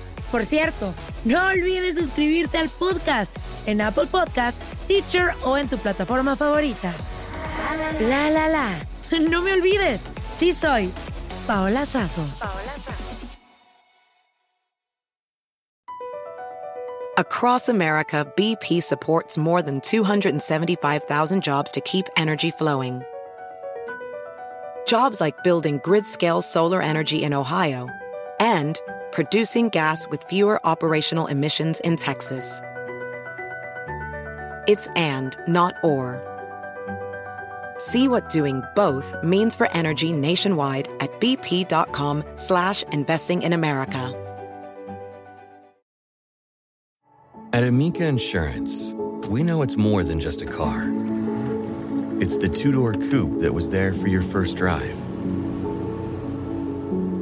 Por cierto, no olvides suscribirte al podcast en Apple Podcast, Stitcher o en tu plataforma favorita. La la la. No me olvides, sí soy Paola Sazo. Across America, BP supports more than 275,000 jobs to keep energy flowing. Jobs like building grid scale solar energy in Ohio and producing gas with fewer operational emissions in Texas. It's and, not or. See what doing both means for energy nationwide at bp.com slash investing in America. At Amica Insurance, we know it's more than just a car. It's the two door coupe that was there for your first drive,